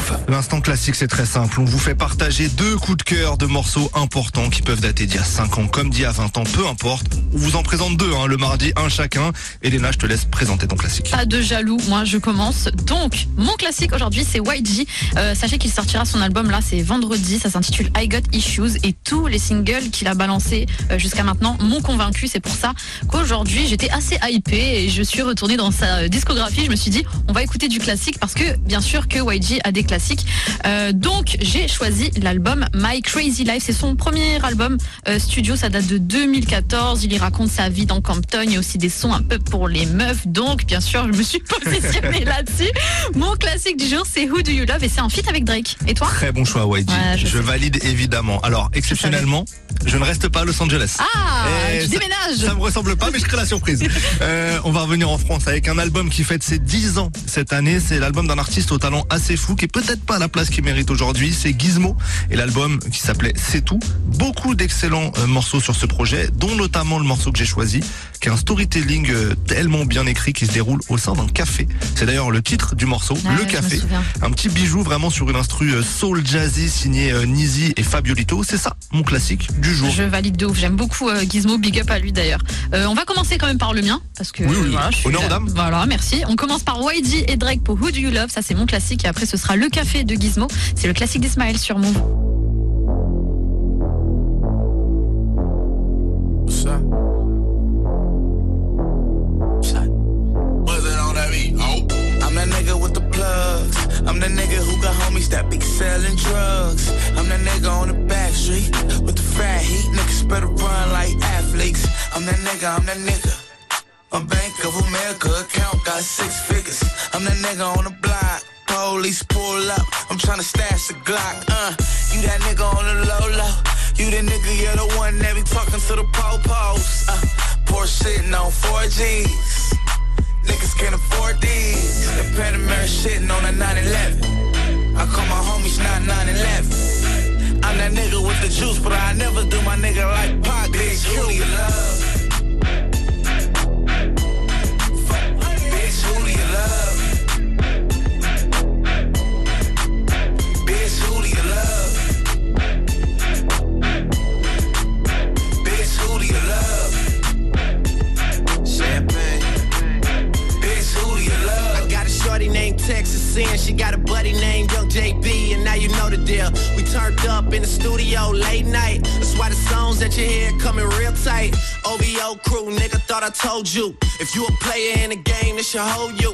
Move. L'instant classique, c'est très simple. On vous fait partager deux coups de cœur de morceaux importants qui peuvent dater d'il y a 5 ans comme d'il y a 20 ans, peu importe. On vous en présente deux, hein, le mardi, un chacun. Elena, je te laisse présenter ton classique. Pas de jaloux, moi je commence. Donc, mon classique aujourd'hui c'est YG. Euh, sachez qu'il sortira son album là, c'est vendredi, ça s'intitule I Got Issues et tous les singles qu'il a balancés euh, jusqu'à maintenant m'ont convaincu. C'est pour ça qu'aujourd'hui j'étais assez hypée et je suis retournée dans sa discographie. Je me suis dit, on va écouter du classique parce que bien sûr que YG a des classiques. Euh, donc j'ai choisi l'album My Crazy Life. C'est son premier album euh, studio, ça date de 2014. Il y raconte sa vie dans Campton. Il y a aussi des sons un peu pour les meufs. Donc bien sûr, je me suis positionnée là-dessus. Mon classique du jour, c'est Who Do You Love? Et c'est un feat avec Drake. Et toi? Très bon choix, YG. Ouais, je je valide évidemment. Alors, exceptionnellement, je ne reste pas à Los Angeles. Ah, Eh, tu ça- déménages. Ça me ressemble pas, mais je crée la surprise. Euh, on va revenir en France avec un album qui fête ses 10 ans cette année. C'est l'album d'un artiste au talent assez fou qui est peut-être pas à la place qu'il mérite aujourd'hui. C'est Gizmo et l'album qui s'appelait C'est tout. Beaucoup d'excellents euh, morceaux sur ce projet, dont notamment le morceau que j'ai choisi, qui est un storytelling euh, tellement bien écrit qui se déroule au sein d'un café. C'est d'ailleurs le titre du morceau, Ah Le ouais, Café. Un petit bijou vraiment sur une instru euh, soul jazzy signé Nizi et Fabiolito. C'est ça, mon classique du jour. Je valide de ouf. J'aime beaucoup Gizmo. Big up à lui d'ailleurs. Euh, on va commencer quand même par le mien parce que Oui, oui, voilà, je suis honneur dames. Voilà, merci. On commence par YG et Drake pour Who Do You Love. Ça c'est mon classique et après ce sera le café de Gizmo. C'est le classique d'Ismaël sur Move. That? Oh. I'm that nigga with the plugs. I'm the nigga who got homies that be selling drugs. I'm that nigga on the back street with the fat heat. Niggas better run like athletes. I'm that nigga, I'm that nigga. A Bank of America account got six figures. I'm that nigga on the block. Police pull up. I'm tryna stash the Glock. Uh, you that nigga on the low low. You the nigga, you're the one that be talking to the po-pos. Uh, poor sitting on 4Gs. Niggas can't afford these. The Panamera shitting on a 911. I call my homies not 911. I'm that nigga with the juice, but I never do my nigga like Pac. Bitch, who turned up in the studio late night. That's why the songs that you hear coming real tight. OVO crew, nigga, thought I told you. If you a player in the game, this should hold you.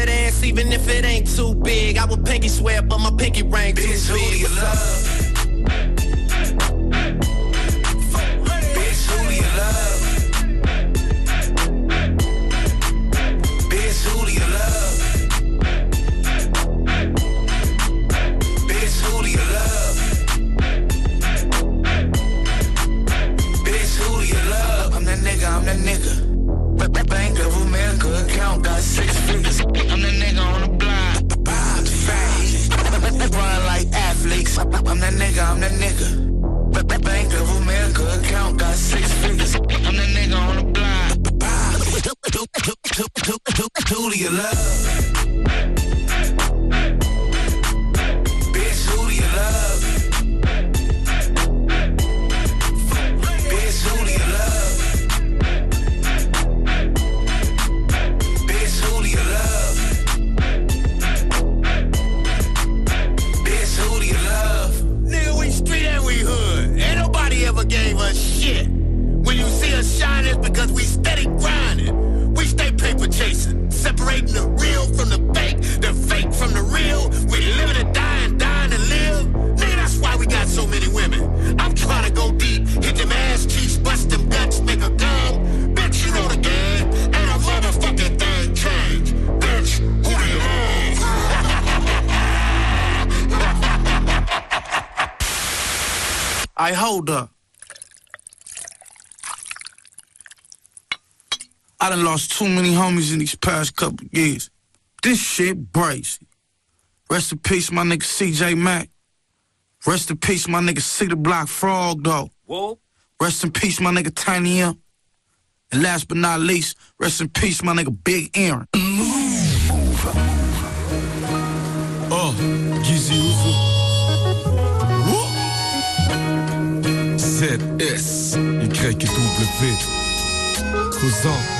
that ass even if it ain't too big. I would pinky swear, but my pinky ring too Bitch, who do big. you love? Bitch, who do you love? Bitch, who do you love? Bitch, who do you love? Bitch, who do you love? I'm that nigga, I'm that nigga. B- Bank of America account got Run like athletes. I'm that nigga, I'm that nigga. Bank of America account got six figures. I'm that nigga on the block. Who love? Because we steady grinding. We stay paper chasing, separating the real from the fake, the fake from the real. We live to die and dying to live. Nigga, that's why we got so many women. I'm trying to go deep, hit them ass cheeks, bust them guts, make a come. Bitch, you know the game. Ain't a motherfucking thing change. Bitch, who do you love? I hold up. I done lost too many homies in these past couple years. This shit brazy. Rest in peace, my nigga CJ Mack. Rest in peace, my nigga C the Block Frog, though. Whoa. Rest in peace, my nigga Tiny M. And last but not least, rest in peace, my nigga Big Aaron. Oh, Gizzy Ouzou. ZS, YW. Cousin.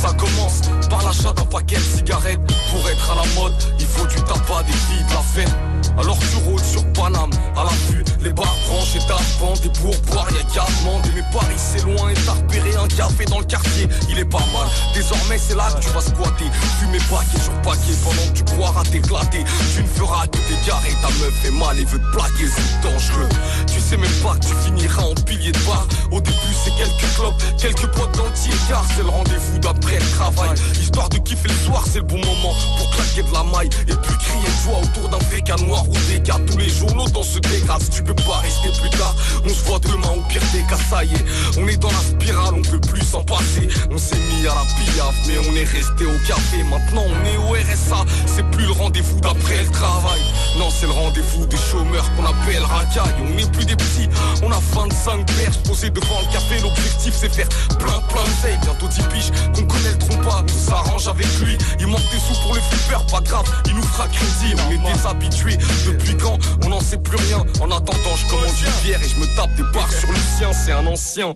Ça commence par l'achat d'un paquet de cigarettes. Pour être à la mode, il faut du tabac, des filles de la fête. Alors tu roules sur Paname, à la vue Les bars branchés d'argent, des pourboires, y'a qu'à demander Mais Paris c'est loin et t'as repéré un café dans le quartier. Il est pas mal, désormais c'est là que tu vas squatter. Fumer paquet sur paquet pendant que tu croiras t'éclater. Tu ne feras que t'égarer, ta meuf fait mal et veut te plaquer, c'est dangereux. Tu sais même pas que tu finiras en pilier de bar. Au début c'est quelques clopes, quelques potes dans le car C'est le rendez-vous d'après le travail Histoire de kiffer le soir c'est le bon moment Pour claquer de la maille et puis crier de joie Autour d'un féca noir ou des gars Tous les journaux dans ce dégradent. Si tu peux pas rester plus tard On se voit demain au pire des cas ça y est. On est dans la spirale on peut plus s'en passer. On s'est mis à la piaf mais on est resté au café. Maintenant on est au RSA C'est plus le rendez-vous d'après le travail. Non c'est le rendez-vous des chômeurs qu'on appelle racaille. On n'est plus des petits On a 25 perches posées devant le café. L'objectif c'est faire plein plein de Bientôt 10 piges qu'on connaît le trompa Tout s'arrange avec lui. Il manque des sous pour le flipper Pas grave il nous fera crédit On est déshabitués Depuis quand on n'en sait plus rien. En attendant je commande une bière Et je me tape des barres sur le sien C'est un ancien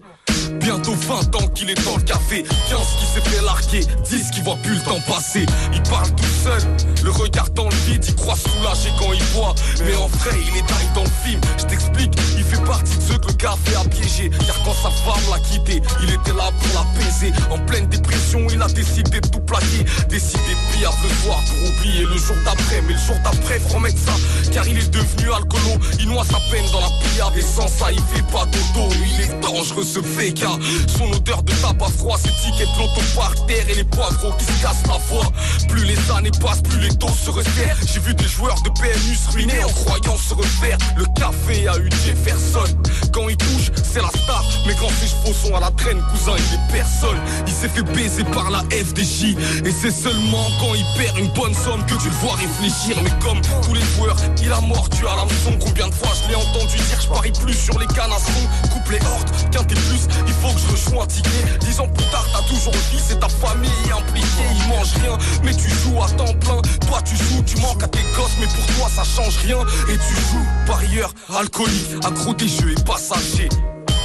Bientôt 20 ans qu'il est dans le café. 15 qui s'est fait larguer 10 qui voit plus le temps passer. Il parle tout seul Le regard dans le vide Il croit soulagé quand il boit Mais en vrai il est taille dans le film. Je t'explique Il fait partie de ceux que le café a piégé Car quand sa femme l'a quitté Il était là pour l'apaiser En pleine dépression il a décidé de tout plaquer. Décidé de piller le soir pour oublier le jour d'après. Mais le jour d'après remettre ça. Car il est devenu alcoolo. Il noie sa peine dans la pillade Et sans ça il fait pas dodo. Il est dangereux ce Son odeur de tabac froid S'étiquette l'auto par terre Et les poivrons qui se cassent la voix. Plus les années passent plus les taux se resserrent. J'ai vu des joueurs de PMU se ruiner En croyant se refaire. Le café a eu Jefferson. Quand il touche c'est la star. Mais quand ses chevaux sont à la traîne Cousin il est personne. Il s'est fait baiser par la FDJ Et c'est seulement quand il perd une bonne somme Que tu le vois réfléchir. Mais comme tous les joueurs Il a mordu à l'hameçon. Combien de fois je l'ai entendu dire Je parie plus sur les canassons Coupe les hordes, quinté plus Il faut que je rejoins ticket. Dix ans plus tard t'as toujours le fils et ta famille impliquée Ils mangent rien. Mais tu joues à temps plein. Toi tu joues, tu manques à tes gosses Mais pour toi ça change rien. Et tu joues par ailleurs alcoolique Accro des jeux et passager.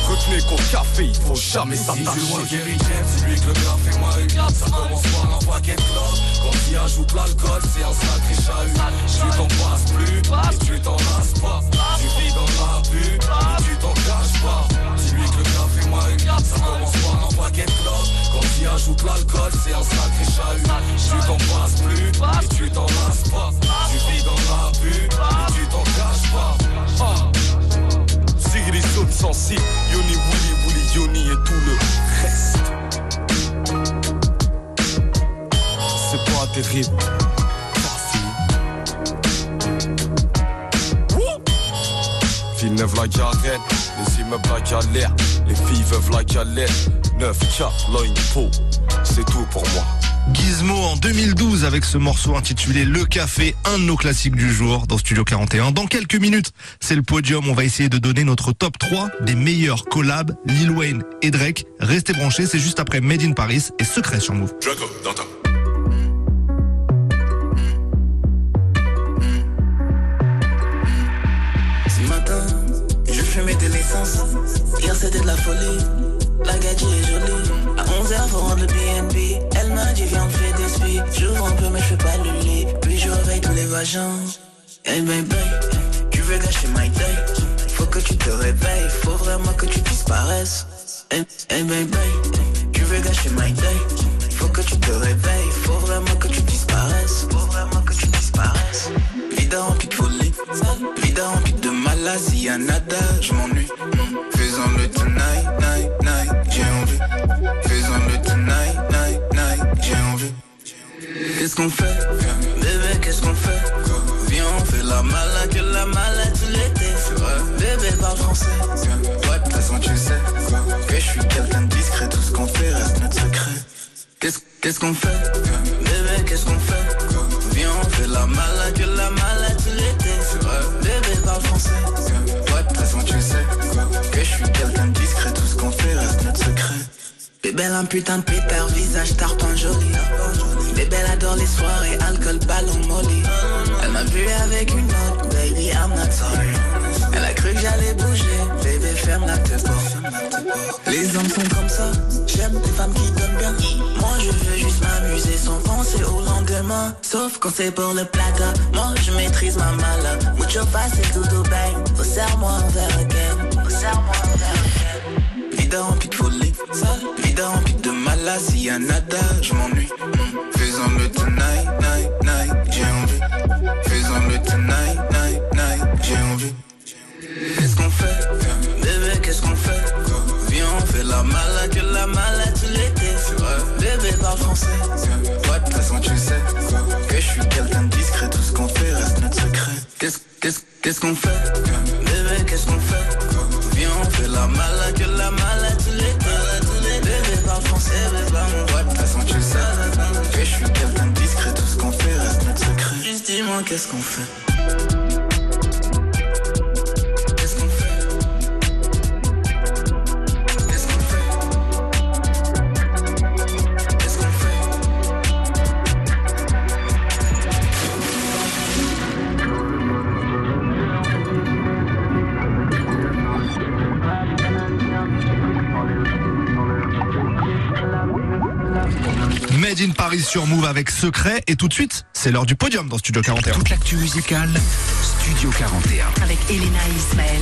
Retenez qu'au café il faut jamais s'attacher. C'est lui que le café m'a eu Ça commence par un paquet de clopes Quand il ajoute l'alcool c'est un sacré chahut. Tu t'en passes plus et tu t'en lasses pas. Tu vis dans l'abus et tu t'en caches pas Ça commence par un paquet de clopes Quand il ajoute l'alcool c'est un sacré chahut Tu t'en passes plus et tu t'en lasses pas Tu vis dans l'abus et tu t'en caches pas Ah. Tirer les zones sensibles Yoni, Willy, Willy, Yoni et tout le reste C'est pas terrible Villeneuve la galette, les immeubles la galère, les filles veulent la galette, 9K, l'œil peau, c'est tout pour moi. Gizmo en 2012 avec ce morceau intitulé Le Café, un de nos classiques du jour dans Studio 41. Dans quelques minutes, c'est le podium. On va essayer de donner notre top 3 des meilleurs collabs Lil Wayne et Drake. Restez branchés, c'est juste après Made in Paris et Secret sur Move. Drago, dans ta. Ce matin, je fumais de l'essence. Hier c'était de la folie. La gadget est jolie. À 11h, faut rendre le BNB. Elle m'a dit, viens, on fait des spies. J'ouvre un peu, mais je fais pas le lit. Puis je réveille tous les vagins. Hey baby, tu veux gâcher my day? Faut que tu te réveilles. Faut vraiment que tu disparaisses. Hey, hey baby, tu veux gâcher my day? Faut que tu te réveilles. Faut vraiment que tu disparaisses. Faut vraiment que tu disparaisses. Vida remplie de folie. Remplie de maladie. Y'a nada, je m'ennuie. Mm. Faisons-le tonight, night, night. J'ai envie. Faisons-le tonight, night, night. J'ai envie. Qu'est-ce qu'on fait? Bébé, qu'est-ce qu'on fait? Viens, on fait la malade, que la malade tout l'été. Bébé parle français. Ouais, de toute façon, tu sais que je suis quelqu'un de discret. Tout ce qu'on fait reste notre secret. Qu'est-ce qu'est-ce qu'on fait? Bébé, qu'est-ce qu'on fait? Viens, on fait la malade, que la malade Bébé, un putain de pétard, visage tarpin joli. Bébé, elle adore les soirées, alcool, ballon, molly. Elle m'a vu avec une autre, baby, I'm not sorry. Elle a cru que j'allais bouger, bébé, ferme la te Les hommes sont comme ça, j'aime les femmes qui donnent bien. Moi, je veux juste m'amuser sans penser au lendemain. Sauf quand c'est pour le plata, moi, je maîtrise ma mala. Mucho face et tout au bang. Oh, serre-moi un verre again. Serre-moi un verre again. Vida de vida remplie de maladie, y'a nada, je m'ennuie. Mm. Faisons-le tonight, night, night, j'ai envie. Faisons-le tonight, night, night, j'ai envie. Qu'est-ce qu'on fait? Bébé, qu'est-ce qu'on fait? Viens, on fait la malade, que la malade tout l'été. Bébé parle français. Ouais, de toute façon, tu sais que je suis quelqu'un de discret. Tout ce qu'on fait reste notre secret. Qu'est-ce qu'est-ce qu'est-ce qu'on fait? Dis-moi, qu'est-ce qu'on fait Made in Paris sur Move avec Secret. Et tout de suite, c'est l'heure du podium dans Studio 41. Toute l'actu musicale, Studio 41. Avec Elena et Ismaël.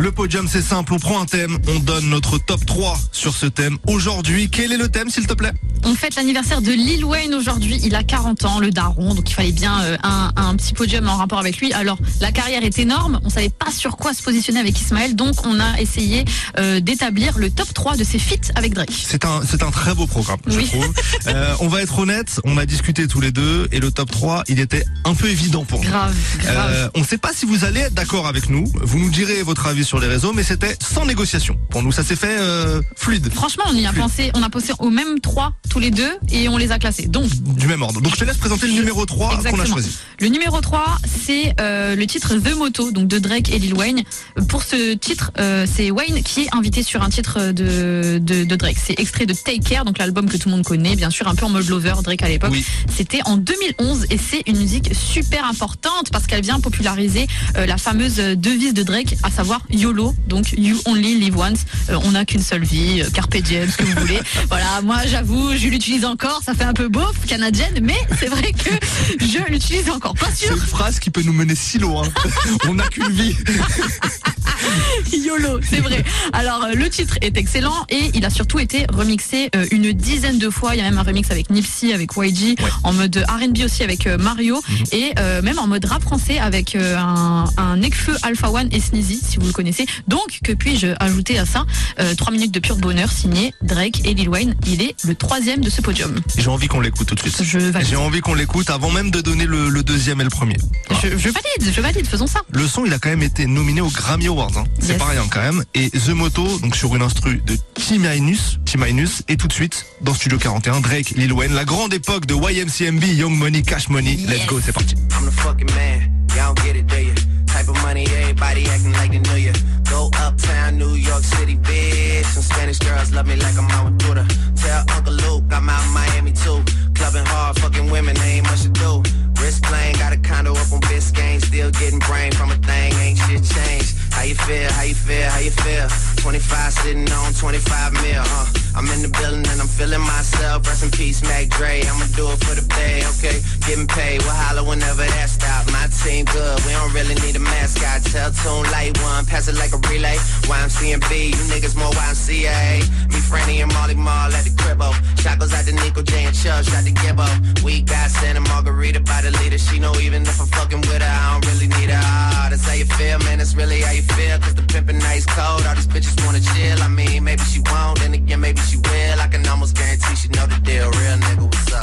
Le podium, c'est simple. On prend un thème, on donne notre top 3 sur ce thème. Aujourd'hui, quel est le thème, s'il te plaît? On fête l'anniversaire de Lil Wayne aujourd'hui. Il a 40 ans, le daron, donc il fallait bien euh, un, un petit podium en rapport avec lui. Alors, la carrière est énorme. On savait pas sur quoi se positionner avec Ismaël, donc on a essayé euh, d'établir le top 3 de ses feats avec Drake. C'est un, c'est un très beau programme, je trouve. Euh, on va être honnête, on a discuté tous les deux et le top 3, il était un peu évident pour nous. Grave, grave. On ne sait pas si vous allez être d'accord avec nous. Vous nous direz votre avis sur les réseaux, mais c'était sans négociation. Pour nous, ça s'est fait euh, fluide. Franchement, on y a pensé, on a pensé au même 3 tous les deux et on les a classés. Donc, Du même ordre. Donc je te laisse présenter le numéro 3 qu'on a choisi. Le numéro 3, c'est euh, le titre The Moto, donc de Drake et Lil Wayne. Pour ce titre, euh, c'est Wayne qui est invité sur un titre de, de, de Drake. C'est extrait de Take Care, donc l'album que tout le monde connaît, bien sûr, un peu en mode lover, Drake à l'époque. C'était en 2011 et c'est une musique super importante parce qu'elle vient populariser la fameuse devise de Drake, à savoir YOLO, donc You Only Live Once. Euh, on n'a qu'une seule vie, euh, Carpe Diem, ce que vous voulez. Voilà, moi j'avoue, je l'utilise encore, ça fait un peu beauf, canadienne, mais c'est vrai que je l'utilise encore. Pas C'est sûr. une phrase qui peut nous mener si loin. on n'a qu'une vie. YOLO, c'est vrai. Alors euh, le titre est excellent et il a surtout été remixé euh, une dizaine de fois. Il y a même un remix avec Nipsey, avec YG, en mode R&B aussi avec Mario et euh, même en mode rap français avec euh, un, un Necfeu Alpha One et Sneezy, si vous le connaissez. Donc que puis-je ajouter à ça Euh, 3 minutes de pur bonheur signé Drake et Lil Wayne. Il est le troisième de ce podium. J'ai envie qu'on l'écoute tout de suite. J'ai envie qu'on l'écoute avant même de donner le, le deuxième et le premier. Je, je valide, je valide, faisons ça. Le son, il a quand même été nominé aux Grammy Awards. hein. C'est Yes. pas rien quand même. Et The Moto, donc sur une instru de T-Minus, T-Minus, et tout de suite, dans Studio 41, Drake, Lil Wayne, la grande époque de YMCMB, Young Money, Cash Money. Let's go, c'est parti. I'm the Type of money, everybody acting like they knew ya. Go uptown, New York City, bitch. Some Spanish girls love me like I'm out with Buddha. Tell Uncle Luke I'm out in Miami too. Clubbing hard, fucking women, ain't much to do. Wrist playing, got a condo up on Biscayne. Still getting brain from a thing, ain't shit changed. How you feel, how you feel, how you feel? 25 sitting on 25 mil, uh. I'm in the building and I'm feeling myself. Rest in peace, Mac Dre. I'ma do it for the pay, okay? Getting paid, we'll holler whenever that stop. My team good, we don't really need a mascot. Tell Tune Light One, pass it like a relay. YMCMB, you niggas more YMCA. Me, Franny, and Molly Mall at the cribbo. Shot goes out to Nico J and Chubb, shot to Gibbo. We got Santa Margarita by the leader. She know even if I'm fucking with her, I don't really need her. That's how you feel, man. That's really how you feel. Cause the pimpin' nice cold. All these bitches wanna chill. I mean, maybe she won't, then again, maybe she will. I can almost guarantee she know the deal. Real nigga, what's up?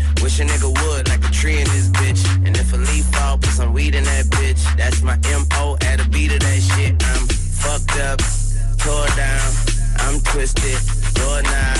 Wish a nigga would, like a tree in this bitch. And if a leaf fall, put some weed in that bitch. That's my M.O. at a beat of that shit. I'm fucked up, tore down. I'm twisted, doorknob,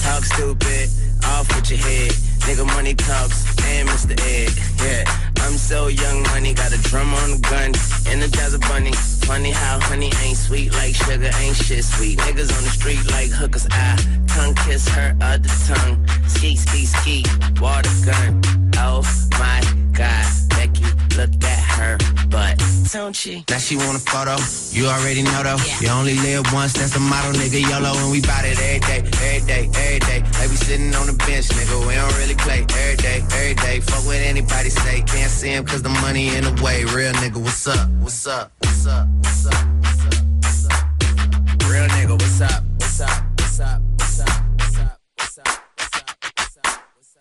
talk stupid, off with your head. Nigga money talks, and Mr. Ed, yeah. I'm so young, money got a drum on the gun, energize a bunny. Funny how honey ain't sweet like sugar, ain't shit sweet. Niggas on the street like hookers, I tongue kiss her other tongue. Ski, ski, ski, water gun. Oh my god, Becky, look at her butt. Don't she? Now she want a photo, you already know though. You only live once, that's the motto, nigga. YOLO, and we bout it every day, every day, every day. Like we sitting on the bench, nigga. We don't really play every day, every day. Fuck what anybody say, can't see him cause the money in the way. Real nigga, what's up? What's up? What's up? What's up? What's up? What's up? Real nigga, what's up? What's up? What's up?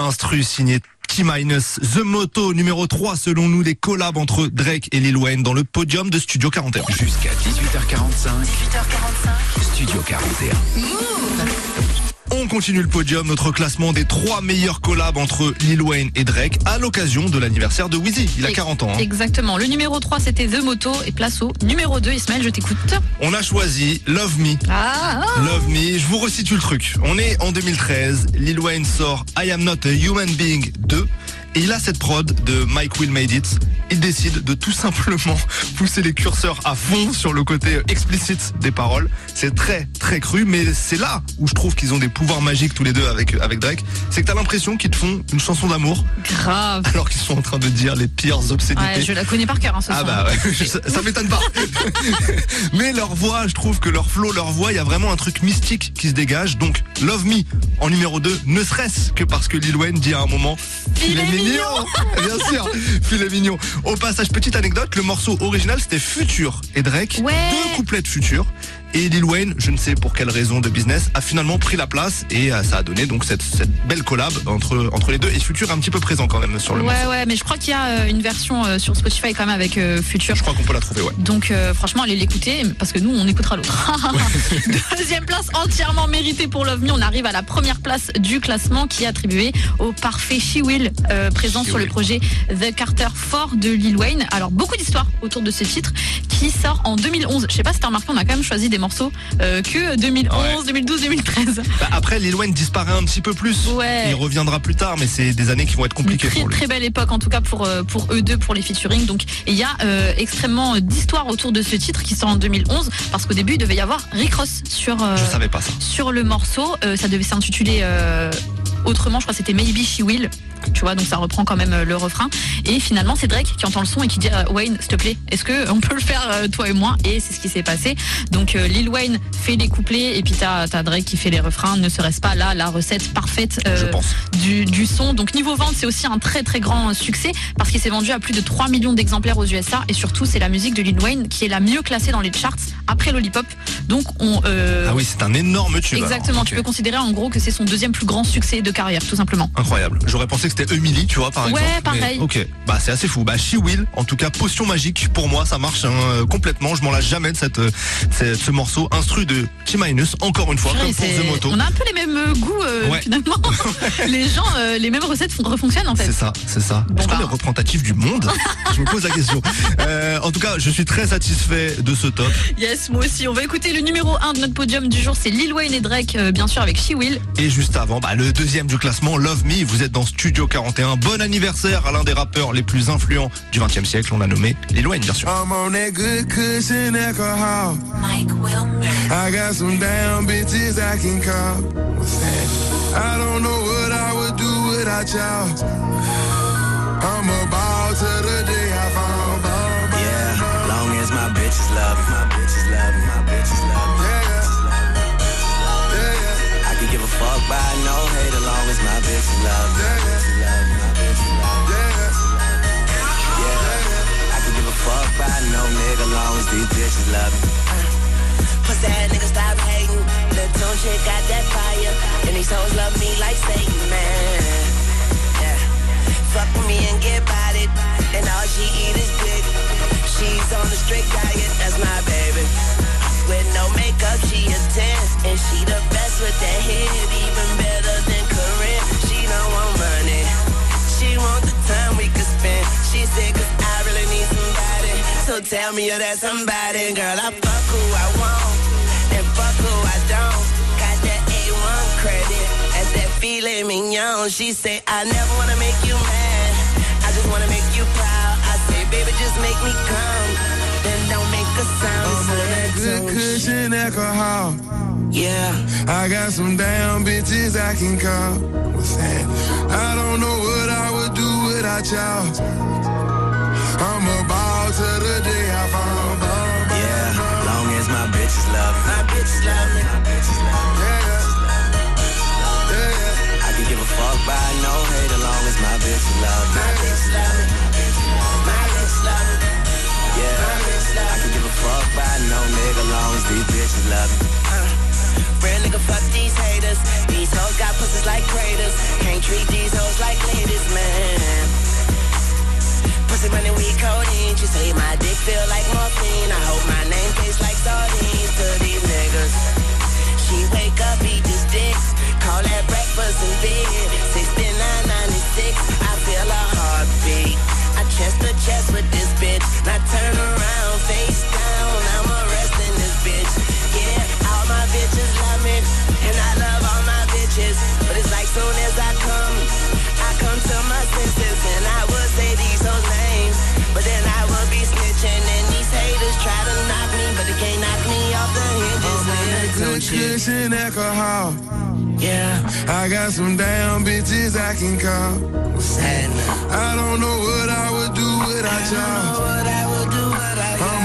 Instru signé T-Minus, The Moto numéro 3 selon nous les collabs entre Drake et Lil Wayne dans le podium de Studio 41. Jusqu'à 18h45. 18h45. Studio 41. On continue le podium, notre classement des trois meilleurs collabs entre Lil Wayne et Drake à l'occasion de l'anniversaire de Wheezy. Il a 40 ans. hein. Exactement. Le numéro 3, c'était The Moto et place au numéro 2. Ismaël, je t'écoute. On a choisi Love Me. Ah, Love Me, je vous resitue le truc. On est en 2013, Lil Wayne sort I Am Not a Human Being 2 et il a cette prod de Mike Will Made It. Il décide de tout simplement pousser les curseurs à fond sur le côté explicite des paroles. C'est très très cru, mais c'est là où je trouve qu'ils ont des pouvoirs magiques tous les deux avec, avec Drake. C'est que t'as l'impression qu'ils te font une chanson d'amour grave. alors qu'ils sont en train de dire les pires obscénités. Ouais, je la connais par cœur, hein, ce Ah bah ouais, ça, ça m'étonne pas. Mais leur voix, je trouve que leur flow, leur voix, il y a vraiment un truc mystique qui se dégage. Donc Love Me en numéro 2, ne serait-ce que parce que Lil Wayne dit à un moment Il est mignon. Bien sûr, filet mignon. Au passage, petite anecdote, le morceau original c'était Future et Drake, Ouais. deux couplets de Future. Et Lil Wayne, je ne sais pour quelle raison de business, a finalement pris la place et euh, ça a donné donc cette, cette belle collab entre, entre les deux. Et Future est un petit peu présent quand même sur le Ouais, morceau. ouais, mais je crois qu'il y a euh, une version euh, sur Spotify quand même avec euh, Future. Je crois qu'on peut la trouver, ouais. Donc euh, franchement, allez l'écouter parce que nous, on écoutera l'autre. Deuxième place entièrement méritée pour Love Me. On arrive à la première place du classement qui est attribuée au parfait She Will euh, présent sur le projet The Carter 4 de Lil Wayne. Alors beaucoup d'histoires autour de ce titre qui sort en 2011. Je sais pas si t'as remarqué, on a quand même choisi des morceaux euh, que 2011, 2012, 2013. Bah, après, Lil Wayne disparaît un petit peu plus. Ouais. Il reviendra plus tard, mais c'est des années qui vont être compliquées Très pour lui. très belle époque en tout cas pour euh, pour eux deux pour les featuring. Donc il y a euh, extrêmement d'histoires autour de ce titre qui sort en 2011 parce qu'au début il devait y avoir Rick Ross sur euh, Je savais pas ça. sur le morceau. Ça devait s'intituler autrement, je crois que c'était Maybe She Will. Tu vois, donc ça reprend quand même euh, le refrain. Et finalement, c'est Drake qui entend le son et qui dit euh, Wayne, s'il te plaît, est-ce que on peut le faire euh, toi et moi? Et c'est ce qui s'est passé. Donc Lil Wayne fait les couplets et puis t'as as Drake qui fait les refrains. Ne serait-ce pas là la recette parfaite euh, du, du son. Donc niveau vente, c'est aussi un très très grand succès parce qu'il s'est vendu à plus de 3 millions d'exemplaires aux USA et surtout c'est la musique de Lil Wayne qui est la mieux classée dans les charts après Lollipop. Donc on euh, Ah oui, c'est un énorme tube. alors. Exactement, tu peux considérer en gros que c'est son deuxième plus grand succès de carrière, tout simplement. Incroyable. J'aurais pensé que c'était Emily, tu vois, par Ouais, exemple. pareil. Mais, ok, bah c'est assez fou. Bah She Will, en tout cas, potion magique. Pour moi, ça marche hein, euh, complètement. Je m'en lasse jamais de cette, euh, cette- ce morceau. Instru de T-Minus, encore une fois, comme pour The Moto. On a un peu les mêmes euh, goûts euh, Ouais. finalement. les gens, euh, les mêmes recettes refonctionnent en fait. C'est ça, c'est ça. Est-ce qu'on est représentatif du monde Je me pose la question. Euh, en tout cas, je suis très satisfait de ce top. Yes, moi aussi. On va écouter le numéro 1 de notre podium du jour, c'est Lil Wayne et Drake, bien sûr avec She Will. Et juste avant, bah, le deuxième du classement, Love Me, vous êtes dans Studio 41. Bon anniversaire à l'un des rappeurs les plus influents du 20 e siècle, on l'a nommé Lil Wayne, bien sûr. I'm on that good cushion alcohol. Mike Wilmer. I got some damn bitches I can call. I don't know what I would do without y'all. I'm a ball to the day I fall. Yeah, long as my bitches love me, my bitches love me, bitches love me. My bitches love me. Yeah, I could give a fuck by no nigga long as these bitches love me. Puss that nigga stop hating. The tone chick got that fire. And these hoes love me like Satan, man. Yeah. Fuck with me and get bodied. And all she eat is dick. She's on a strict diet, that's my baby. With no makeup, she a 10. And she the best with that hit, even better than She said, cause I really need somebody. So tell me you're that somebody. Girl, I fuck who I want. And fuck who I don't. Got that A1 credit. That's that filet mignon. She say, I never wanna make you mad. I just wanna make you proud. I say, baby, just make me come. Then don't make a sound. I'm on that good cushion alcohol. Yeah. I got some damn bitches I can call. What's that? I don't know what I do without y'all. I'm a ball to the day I fall. Yeah, long as my bitches love me, my bitches love me. my bitches love me. I could give a fuck by no hate as long as my bitches love me. My bitches love me. My bitches love me. Yeah, I could give a fuck by no nigga long as these bitches love me. Real nigga, fuck these haters. These hoes got pussies like craters. Can't treat these hoes like ladies, man. Pussy money, we codeine. She say my dick feel like morphine. I hope my name tastes like sardines to these niggas. She wake up, eat these dicks. Call that breakfast and bed. 6996, I feel a heartbeat. I chest to chest with this bitch. Now turn around, face down. I'm arrested bitch. Yeah, all my bitches love me. And I love all my bitches. But it's like soon as I come, I come to my senses. And I would say these whole names. But then I would be snitching. And these haters try to knock me. But they can't knock me off the hinges. man. Good cushion alcohol. Yeah. I got some damn bitches I can call. I don't know what I would do without y'all. I'm a ball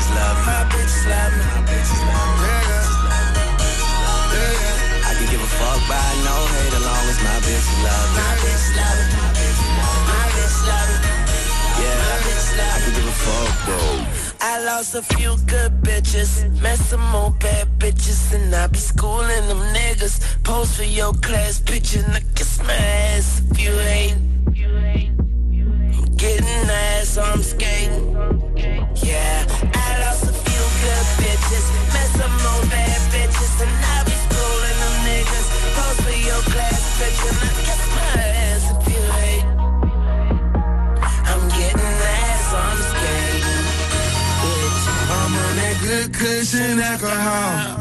bitches love me. My bitches love me. My bitches love me. I can give a fuck by no hate as long as my bitches love me. My bitches love me. My bitches love me. Yeah, I can give a fuck, bro. I lost a few good bitches, met some more bad bitches, and I be schooling them niggas. Post for your class picture, and I kiss my ass if you hate. I'm getting ass, I'm skating. Yeah, I lost a good bitches, met some more bad bitches, and I be schooling them niggas. Post for your class picture, and I kiss my ass if you hate. I'm getting ass, so I'm skating. Bitch, I'm on that good cushion alcohol.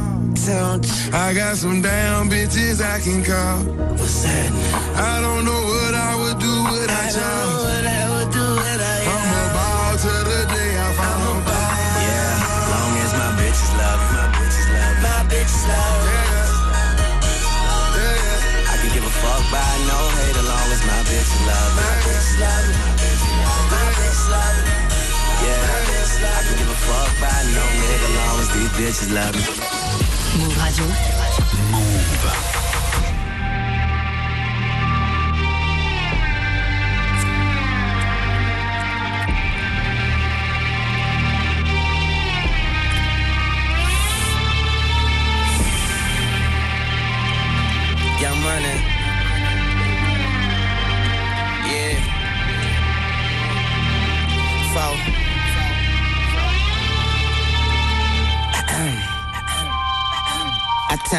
I got some damn bitches I can call. What's that? I don't know what I would do without y'all. By no nigga long as these bitches love me. Move Radio.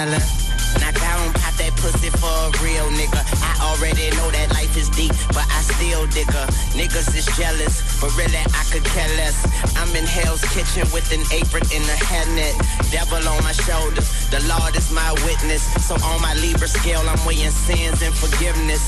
I tell her, knock down, pop that pussy for a real nigga. I already know that life is deep, but I still dig her. Niggas is jealous, but really I could care less. I'm in Hell's Kitchen with an apron and a hairnet. Devil on my shoulders, the Lord is my witness. So on my Libra scale, I'm weighing sins and forgiveness.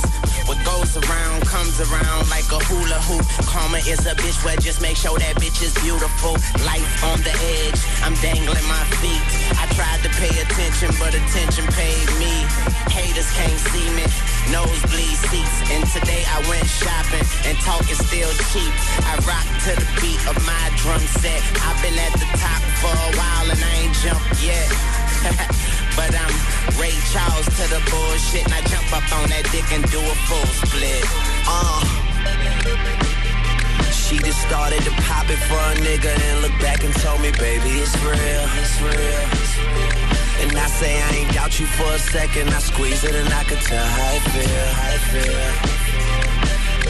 What goes around comes around like a hula hoop. Karma is a bitch where just make sure that bitch is beautiful. Life on the edge, I'm dangling my feet. I tried to pay attention, but attention paid me. Haters can't see me. Nosebleed seats, and today I went shopping, and talk is still cheap. I rock to the beat of my drum set. I've been at the top for a while, and I ain't jumped yet. but I'm Ray Charles to the bullshit, and I jump up on that dick and do a full split. Uh. She just started to pop it for a nigga and look back and told me, baby, it's real, it's real. And I say I ain't doubt you for a second. I squeeze it and I could tell how it feel, how it feel.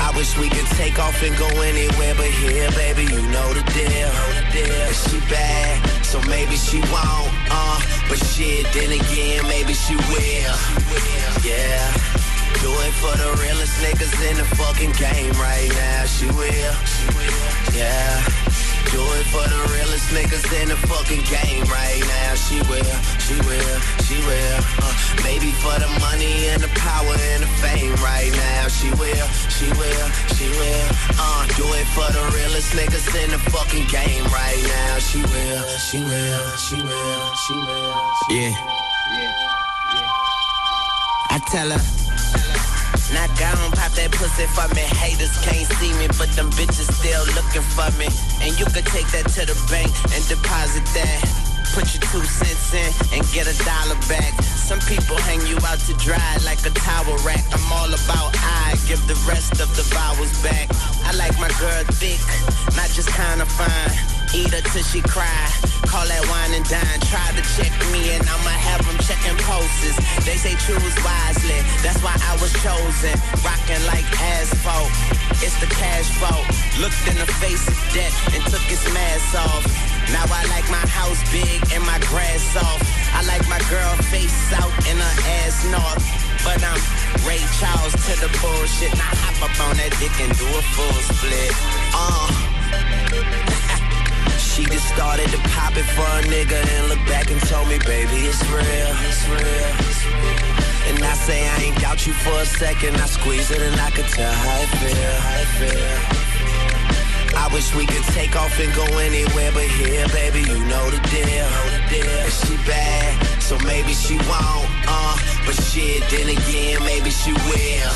I wish we could take off and go anywhere but here, baby. You know the deal. And she bad, so maybe she won't. Uh, but shit, then again, maybe she will. Yeah. Do it for the realest niggas in the fucking game right now. She will. Yeah. Do it for the realest niggas in the fucking game right now. She will, she will, she will. Uh, maybe for the money and the power and the fame right now. She will, she will, she will. Uh, do it for the realest niggas in the fucking game right now. She will, she will, she will, she will. Yeah. I tell her. Knock down, pop that pussy for me. Haters can't see me, but them bitches still looking for me. And you could take that to the bank and deposit that. Put your two cents in and get a dollar back. Some people hang you out to dry like a towel rack. I'm all about I give the rest of the vowels back. I like my girl thick, not just kinda fine. Eat her till she cry. Call that wine and dine. Try to check me and I'ma have them checking pulses. They say choose wisely, that's why I was chosen. Rocking like asphalt, it's the cash vault. Looked in the face of death and took its mask off. Now I like my house big and my grass soft. I like my girl face south and her ass north. But I'm Ray Charles to the bullshit. Now hop up on that dick and do a full split. Uh. She just started to pop it for a nigga and looked back and told me, baby, it's real, it's real. And I say I ain't doubt you for a second. I squeeze it and I could tell how it feel, how it feel. I wish we could take off and go anywhere but here, baby, you know the deal. And she bad, so maybe she won't, uh, but shit, then again, maybe she will.